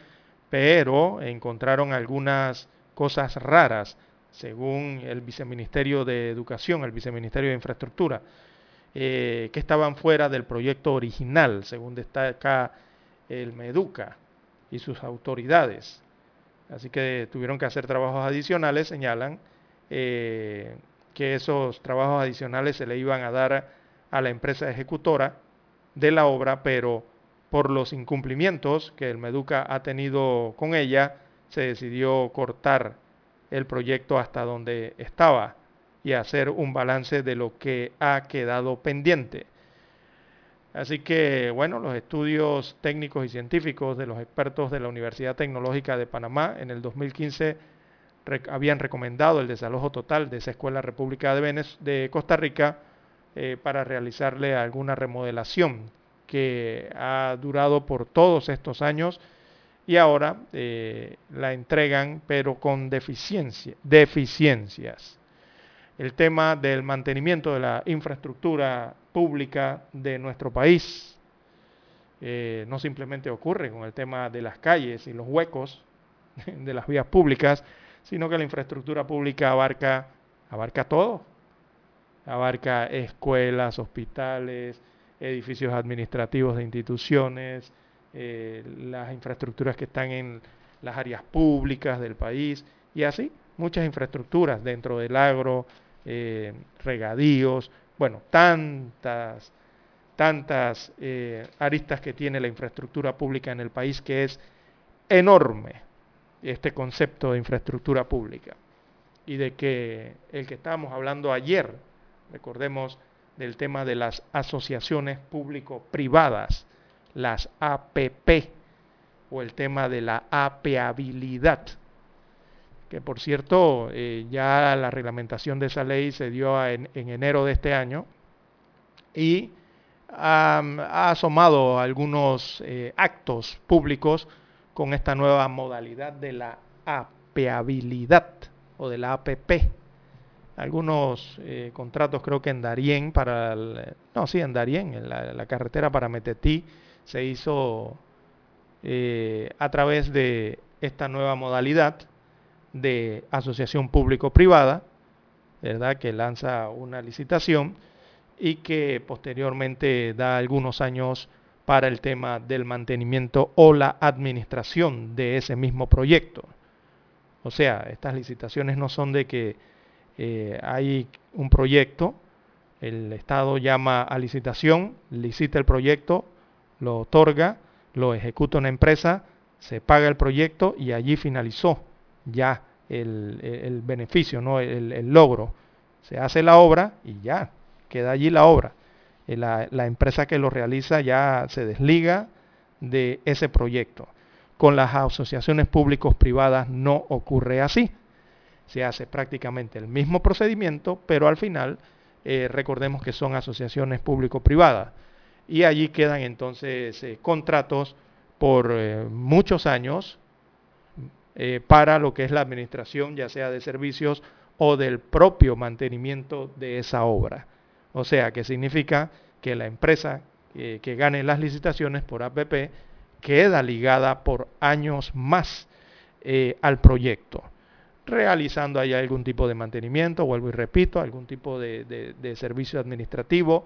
pero encontraron algunas cosas raras, según el Viceministerio de Educación, el Viceministerio de Infraestructura, eh, que estaban fuera del proyecto original, según destaca el Meduca y sus autoridades. Así que tuvieron que hacer trabajos adicionales, señalan eh, que esos trabajos adicionales se le iban a dar a la empresa ejecutora de la obra, pero por los incumplimientos que el Meduca ha tenido con ella, se decidió cortar el proyecto hasta donde estaba y hacer un balance de lo que ha quedado pendiente. Así que, bueno, los estudios técnicos y científicos de los expertos de la Universidad Tecnológica de Panamá en el 2015 habían recomendado el desalojo total de esa escuela República de, Costa Rica eh, para realizarle alguna remodelación que ha durado por todos estos años y ahora eh, la entregan pero con deficiencia, deficiencias. El tema del mantenimiento de la infraestructura pública de nuestro país eh, no simplemente ocurre con el tema de las calles y los huecos de las vías públicas, sino que la infraestructura pública abarca, abarca todo. Abarca escuelas, hospitales, edificios administrativos de instituciones, eh, las infraestructuras que están en las áreas públicas del país y así muchas infraestructuras dentro del agro, eh, regadíos, bueno, tantas, tantas eh, aristas que tiene la infraestructura pública en el país que es enorme este concepto de infraestructura pública. Y de que el que estábamos hablando ayer, recordemos del tema de las asociaciones público-privadas, las APP, o el tema de la apeabilidad, que por cierto eh, ya la reglamentación de esa ley se dio en, enero de este año y ha asomado algunos eh, actos públicos con esta nueva modalidad de la apeabilidad o de la APP algunos eh, contratos creo que en Darien para no sí en Darien en la, carretera para Metetí se hizo eh, a través de esta nueva modalidad de asociación público-privada, ¿verdad? Que lanza una licitación y que posteriormente da algunos años para el tema del mantenimiento o la administración de ese mismo proyecto. O sea, estas licitaciones no son de que eh, hay un proyecto, el Estado llama a licitación, licita el proyecto, lo otorga, lo ejecuta una empresa, se paga el proyecto y allí finalizó ya el, beneficio, ¿no? El, logro. Se hace la obra y ya, queda allí la obra. Eh, la, la empresa que lo realiza ya se desliga de ese proyecto. Con las asociaciones públicos privadas no ocurre así se hace prácticamente el mismo procedimiento, pero al final eh, recordemos que son asociaciones público-privadas. Y allí quedan entonces eh, contratos por eh, muchos años para lo que es la administración, ya sea de servicios o del propio mantenimiento de esa obra. O sea, que significa que la empresa que gane las licitaciones por APP queda ligada por años más al proyecto realizando ahí algún tipo de mantenimiento, vuelvo y repito, algún tipo de, servicio administrativo,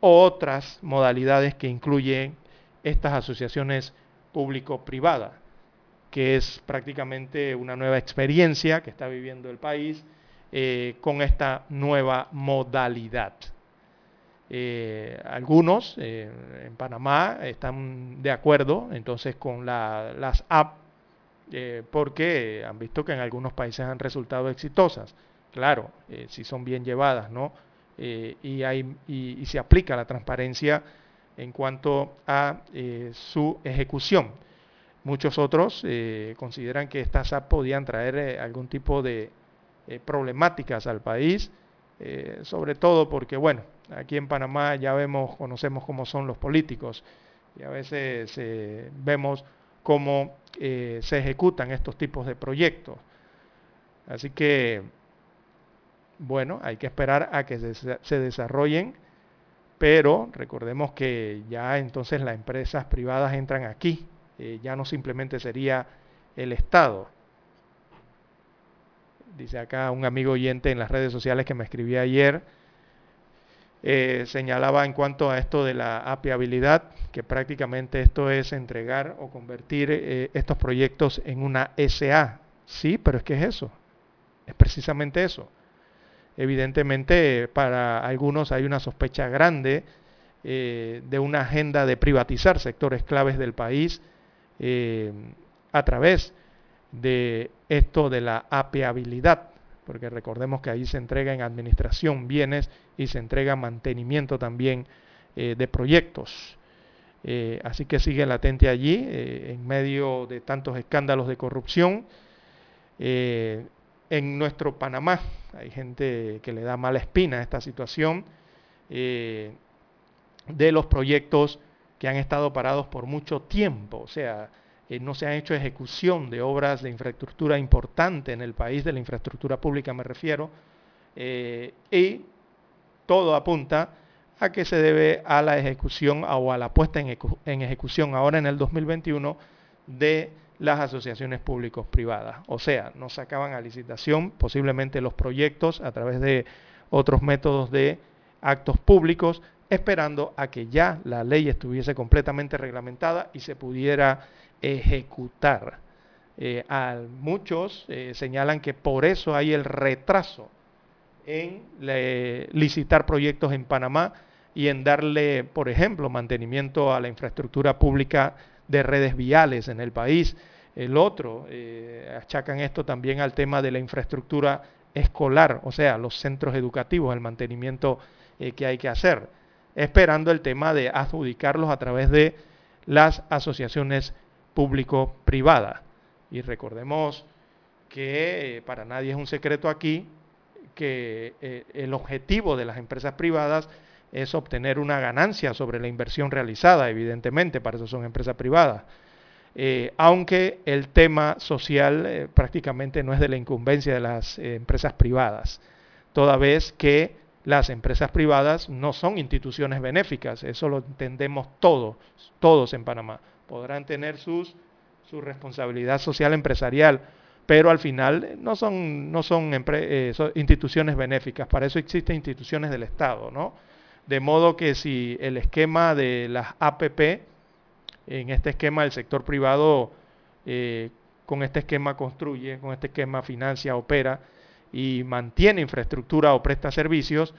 otras modalidades que incluyen estas asociaciones público-privadas, que es prácticamente una nueva experiencia que está viviendo el país eh, con esta nueva modalidad. Eh, algunos eh, en Panamá están de acuerdo entonces con las apps eh, porque han visto que en algunos países han resultado exitosas. Claro, eh, si son bien llevadas, ¿no? Eh, y, hay, y, se aplica la transparencia en cuanto a su ejecución. Muchos otros consideran que estas apps podían traer algún tipo de problemáticas al país, sobre todo porque, bueno, aquí en Panamá ya vemos, conocemos cómo son los políticos y a veces vemos cómo eh, se ejecutan estos tipos de proyectos. Así que, bueno, hay que esperar a que se, desarrollen, pero recordemos que ya entonces las empresas privadas entran aquí, eh, ya no simplemente sería el Estado. Dice acá un amigo oyente en las redes sociales que me escribía ayer, eh, señalaba en cuanto a esto de la apiabilidad, que prácticamente esto es entregar o convertir eh, estos proyectos en una SA. Sí, pero es que es eso, es precisamente eso. Evidentemente para algunos hay una sospecha grande eh, de una agenda de privatizar sectores claves del país a través de esto de la apeabilidad, porque recordemos que ahí se entrega en administración bienes y se entrega mantenimiento también de proyectos. Eh, así que sigue latente allí, eh, en medio de tantos escándalos de corrupción. Eh, en nuestro Panamá hay gente que le da mala espina a esta situación de los proyectos que han estado parados por mucho tiempo. O sea, no se han hecho ejecución de obras de infraestructura importante en el país, de la infraestructura pública me refiero, y todo apunta a que se debe a la ejecución o a la puesta en, ejecución ahora en el 2021 de las asociaciones públicos privadas. O sea, no sacaban a licitación posiblemente los proyectos a través de otros métodos de actos públicos, esperando a que ya la ley estuviese completamente reglamentada y se pudiera ejecutar. Eh, muchos eh, señalan que por eso hay el retraso en licitar proyectos en Panamá y en darle, por ejemplo, mantenimiento a la infraestructura pública de redes viales en el país. El otro, eh, achacan esto también al tema de la infraestructura escolar, o sea, los centros educativos, el mantenimiento que hay que hacer, esperando el tema de adjudicarlos a través de las asociaciones público-privadas. Y recordemos que eh, para nadie es un secreto aquí que el objetivo de las empresas privadas es obtener una ganancia sobre la inversión realizada, evidentemente, para eso son empresas privadas. Eh, aunque el tema social eh, prácticamente no es de la incumbencia de las eh, empresas privadas, toda vez que las empresas privadas no son instituciones benéficas, eso lo entendemos todos, todos en Panamá. Podrán tener sus, su responsabilidad social empresarial, pero al final no son, no son, son instituciones benéficas, para eso existen instituciones del Estado, ¿no? De modo que si el esquema de las APP, en este esquema el sector privado, eh, con este esquema construye, con este esquema financia, opera y mantiene infraestructura o presta servicios,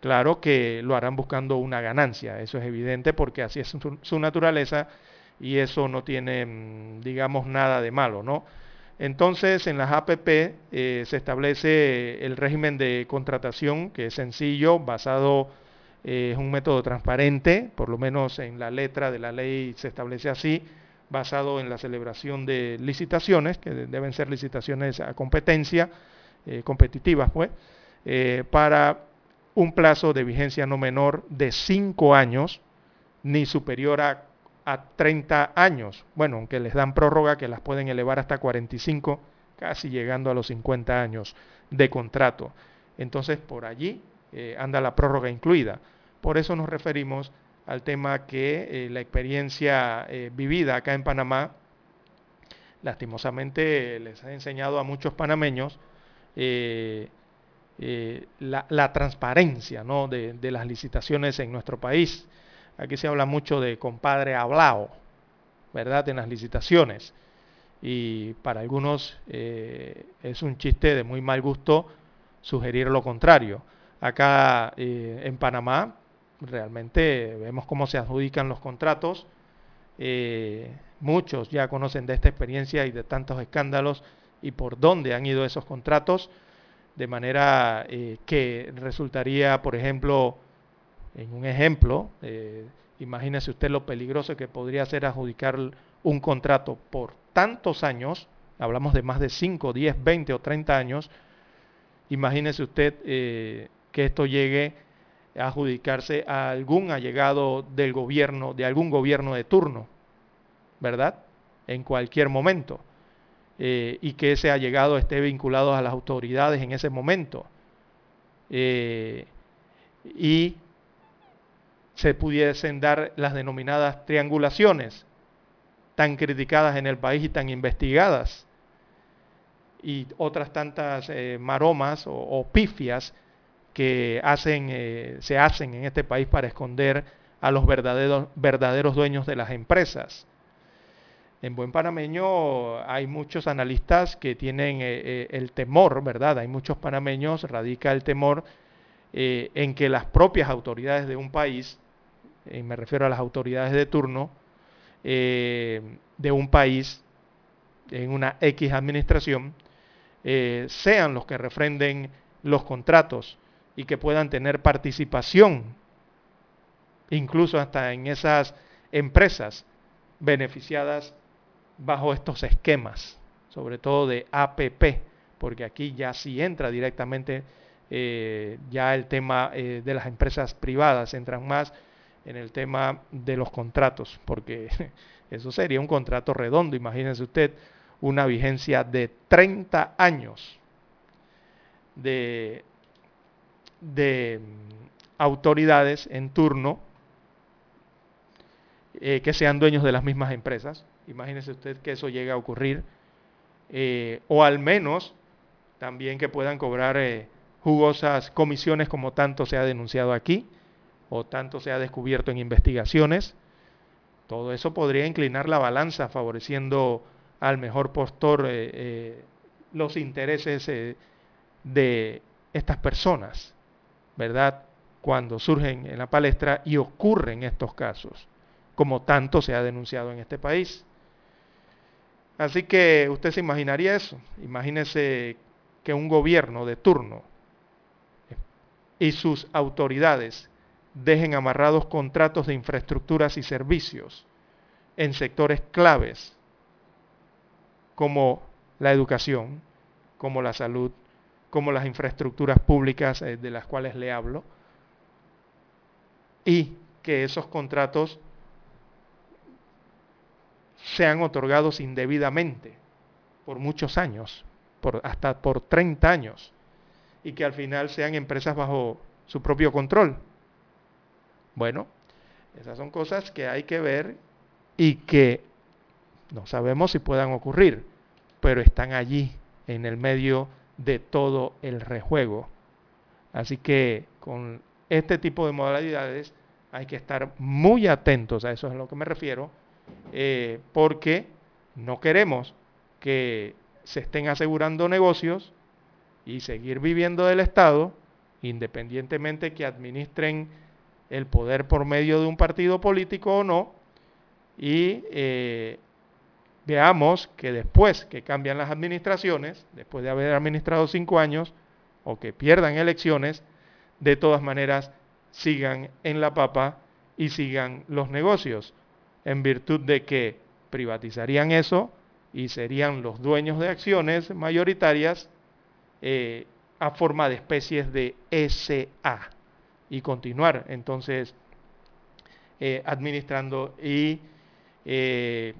claro que lo harán buscando una ganancia. Eso es evidente porque así es su, naturaleza y eso no tiene, mm, digamos, nada de malo, ¿no? Entonces, en las APP eh, se establece el régimen de contratación, que es sencillo, basado es un método transparente, por lo menos en la letra de la ley se establece así, basado en la celebración de licitaciones, que deben ser licitaciones a competencia, eh, competitivas, pues, eh, para un plazo de vigencia no menor de 5 años, ni superior a, a 30 años. Bueno, aunque les dan prórroga que las pueden elevar hasta 45, casi llegando a los 50 años de contrato. Entonces, por allí eh, anda la prórroga incluida. Por eso nos referimos al tema que eh, la experiencia eh, vivida acá en Panamá, lastimosamente les ha enseñado a muchos panameños la, transparencia de, de, las licitaciones en nuestro país. Aquí se habla mucho de compadre hablao, ¿verdad? En las licitaciones. Y para algunos es un chiste de muy mal gusto sugerir lo contrario. Acá eh, en Panamá realmente vemos cómo se adjudican los contratos. Eh, muchos ya conocen de esta experiencia y de tantos escándalos y por dónde han ido esos contratos, de manera eh, que resultaría, por ejemplo, en un ejemplo, imagínese usted lo peligroso que podría ser adjudicar un contrato por tantos años, hablamos de más de 5, 10, 20 o 30 años, imagínese usted que esto llegue a adjudicarse a algún allegado del gobierno, de algún gobierno de turno, ¿verdad? En cualquier momento. Eh, y que ese allegado esté vinculado a las autoridades en ese momento. Eh, y se pudiesen dar las denominadas triangulaciones, tan criticadas en el país y tan investigadas, y otras tantas eh, maromas o pifias que hacen, eh, se hacen en este país para esconder a los verdaderos, verdaderos dueños de las empresas. En buen panameño hay muchos analistas que tienen eh, el temor, ¿verdad? Hay muchos panameños, radica el temor en que las propias autoridades de un país, y me refiero a las autoridades de turno, eh, de un país, en una X administración, eh, sean los que refrenden los contratos y que puedan tener participación, incluso hasta en esas empresas beneficiadas bajo estos esquemas, sobre todo de APP, porque aquí ya sí entra directamente eh, ya el tema eh, de las empresas privadas, entran más en el tema de los contratos, porque eso sería un contrato redondo, imagínense usted, una vigencia de 30 años de, mm, autoridades en turno eh, que sean dueños de las mismas empresas. Imagínese usted que eso llegue a ocurrir. Eh, o al menos también que puedan cobrar eh, jugosas comisiones como tanto se ha denunciado aquí o tanto se ha descubierto en investigaciones. Todo eso podría inclinar la balanza favoreciendo al mejor postor los intereses de estas personas, ¿verdad? Cuando surgen en la palestra y ocurren estos casos como tanto se ha denunciado en este país. Así que usted se imaginaría eso. Imagínese que un gobierno de turno y sus autoridades dejen amarrados contratos de infraestructuras y servicios en sectores claves como la educación, como la salud, como las infraestructuras públicas eh, de las cuales le hablo, y que esos contratos sean otorgados indebidamente por muchos años, por, hasta por 30 años, y que al final sean empresas bajo su propio control. Bueno, esas son cosas que hay que ver y que no sabemos si puedan ocurrir, pero están allí en el medio de todo el rejuego. Así que con este tipo de modalidades hay que estar muy atentos, a eso es a lo que me refiero, eh, porque no queremos que se estén asegurando negocios y seguir viviendo del Estado, independientemente que administren el poder por medio de un partido político o no, y eh, veamos que después que cambian las administraciones, después de haber administrado cinco años, o que pierdan elecciones, de todas maneras sigan en la papa y sigan los negocios en virtud de que privatizarían eso y serían los dueños de acciones mayoritarias eh, a forma de especies de SA y continuar entonces eh, administrando y eh,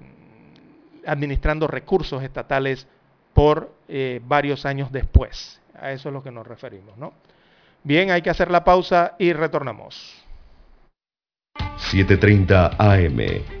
administrando recursos estatales por varios años después. A eso es lo que nos referimos, ¿no? Bien, hay que hacer la pausa y retornamos. 7.30 AM.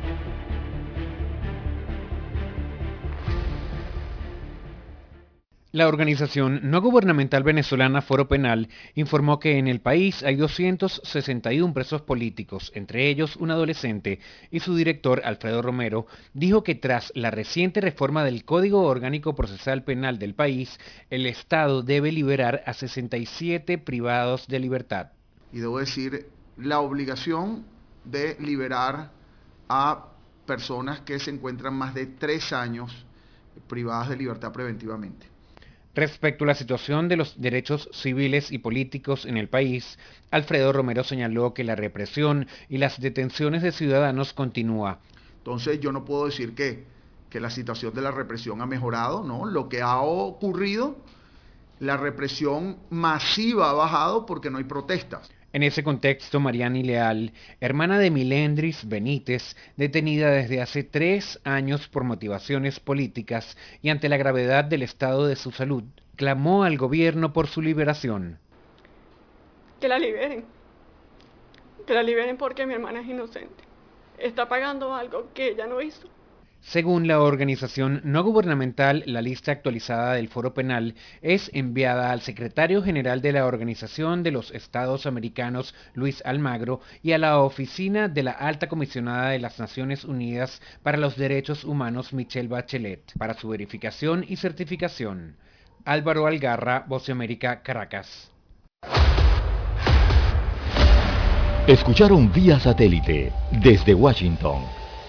La organización no gubernamental venezolana Foro Penal informó que en el país hay 261 presos políticos, entre ellos un adolescente, y su director, Alfredo Romero, dijo que tras la reciente reforma del Código Orgánico Procesal Penal del país, el Estado debe liberar a 67 privados de libertad. Y debo decir, la obligación de liberar a personas que se encuentran más de tres años privadas de libertad preventivamente. Respecto a la situación de los derechos civiles y políticos en el país, Alfredo Romero señaló que la represión y las detenciones de ciudadanos continúa. Entonces yo no puedo decir que, que la situación de la represión ha mejorado, ¿no? Lo que ha ocurrido, la represión masiva ha bajado porque no hay protestas. En ese contexto, Mariani Leal, hermana de Milendris Benítez, detenida desde hace tres años por motivaciones políticas y ante la gravedad del estado de su salud, clamó al gobierno por su liberación. Que la liberen. que la liberen porque mi hermana es inocente. Está pagando algo que ella no hizo. Según la organización no gubernamental, la lista actualizada del Foro Penal es enviada al secretario general de la Organización de los Estados Americanos, Luis Almagro, y a la oficina de la Alta Comisionada de las Naciones Unidas para los Derechos Humanos, Michelle Bachelet, para su verificación y certificación. Álvaro Algarra, Voz de América, Caracas. Escucharon vía satélite desde Washington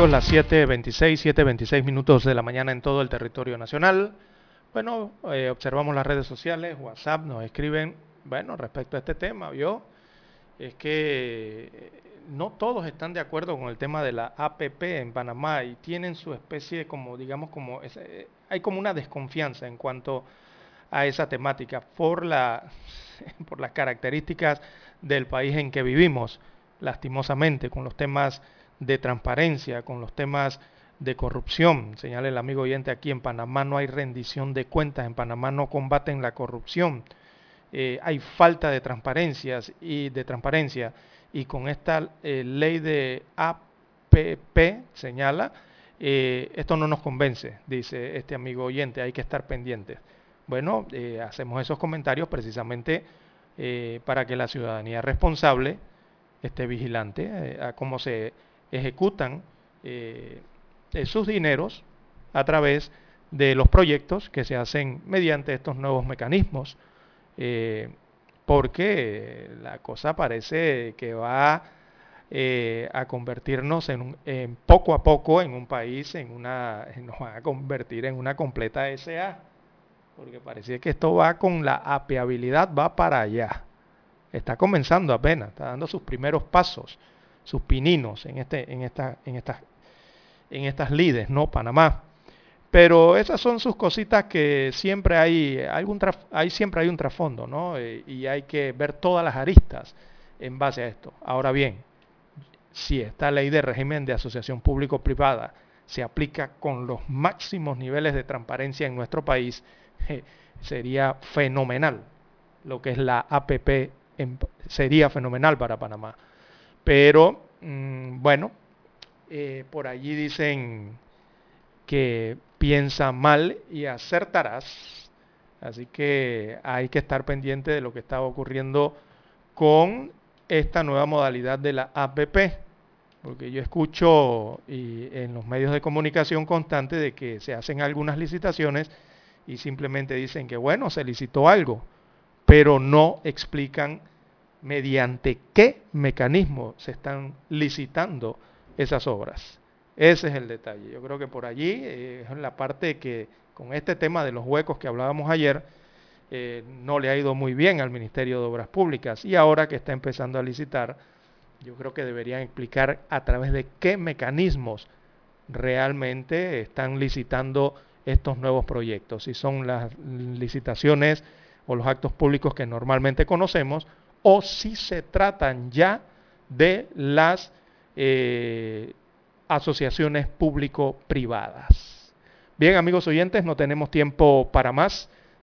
Amigos, las 7.26, 7.26 minutos de la mañana en todo el territorio nacional. Bueno, eh, observamos las redes sociales, WhatsApp, nos escriben, bueno, respecto a este tema, ¿vio? Es que eh, no todos están de acuerdo con el tema de la APP en Panamá y tienen su especie como, digamos, como, ese- hay como una desconfianza en cuanto a esa temática por, la, por las características del país en que vivimos, lastimosamente, con los temas de transparencia, con los temas de corrupción. Señala el amigo oyente aquí, en Panamá no hay rendición de cuentas, en Panamá no combaten la corrupción, eh, hay falta de transparencias y de transparencia. Y con esta eh, ley de APP señala eh, esto no nos convence dice este amigo oyente hay que estar pendientes. Bueno hacemos esos comentarios precisamente para que la ciudadanía responsable esté vigilante a cómo se ejecutan eh, sus dineros a través de los proyectos que se hacen mediante estos nuevos mecanismos. Eh, porque la cosa parece que va eh, a convertirnos en, un- en poco a poco en un país, en una, nos va a convertir en una completa SA, porque parece que esto va con la apeabilidad, va para allá. Está comenzando apenas, está dando sus primeros pasos, sus pininos en, este, en, en, estas, en estas lides, ¿no? Panamá. Pero esas son sus cositas que siempre hay, algún hay siempre hay un trasfondo, ¿no? Eh, y hay que ver todas las aristas en base a esto. Ahora bien, si esta ley de régimen de asociación público-privada se aplica con los máximos niveles de transparencia en nuestro país, sería fenomenal. Lo que es la APP sería fenomenal para Panamá. Pero, mm, bueno, eh, por allí dicen que piensa mal y acertarás. Así que hay que estar pendiente de lo que está ocurriendo con esta nueva modalidad de la APP. Porque yo escucho y en los medios de comunicación constante de que se hacen algunas licitaciones y simplemente dicen que bueno, se licitó algo, pero no explican mediante qué mecanismo se están licitando esas obras. Ese es el detalle. Yo creo que por allí eh, es la parte que con este tema de los huecos que hablábamos ayer, eh, no le ha ido muy bien al Ministerio de Obras Públicas y ahora que está empezando a licitar, yo creo que deberían explicar a través de qué mecanismos realmente están licitando estos nuevos proyectos, si son las licitaciones o los actos públicos que normalmente conocemos, o si se tratan ya de las eh, asociaciones público-privadas. Bien, amigos oyentes, no tenemos tiempo para más.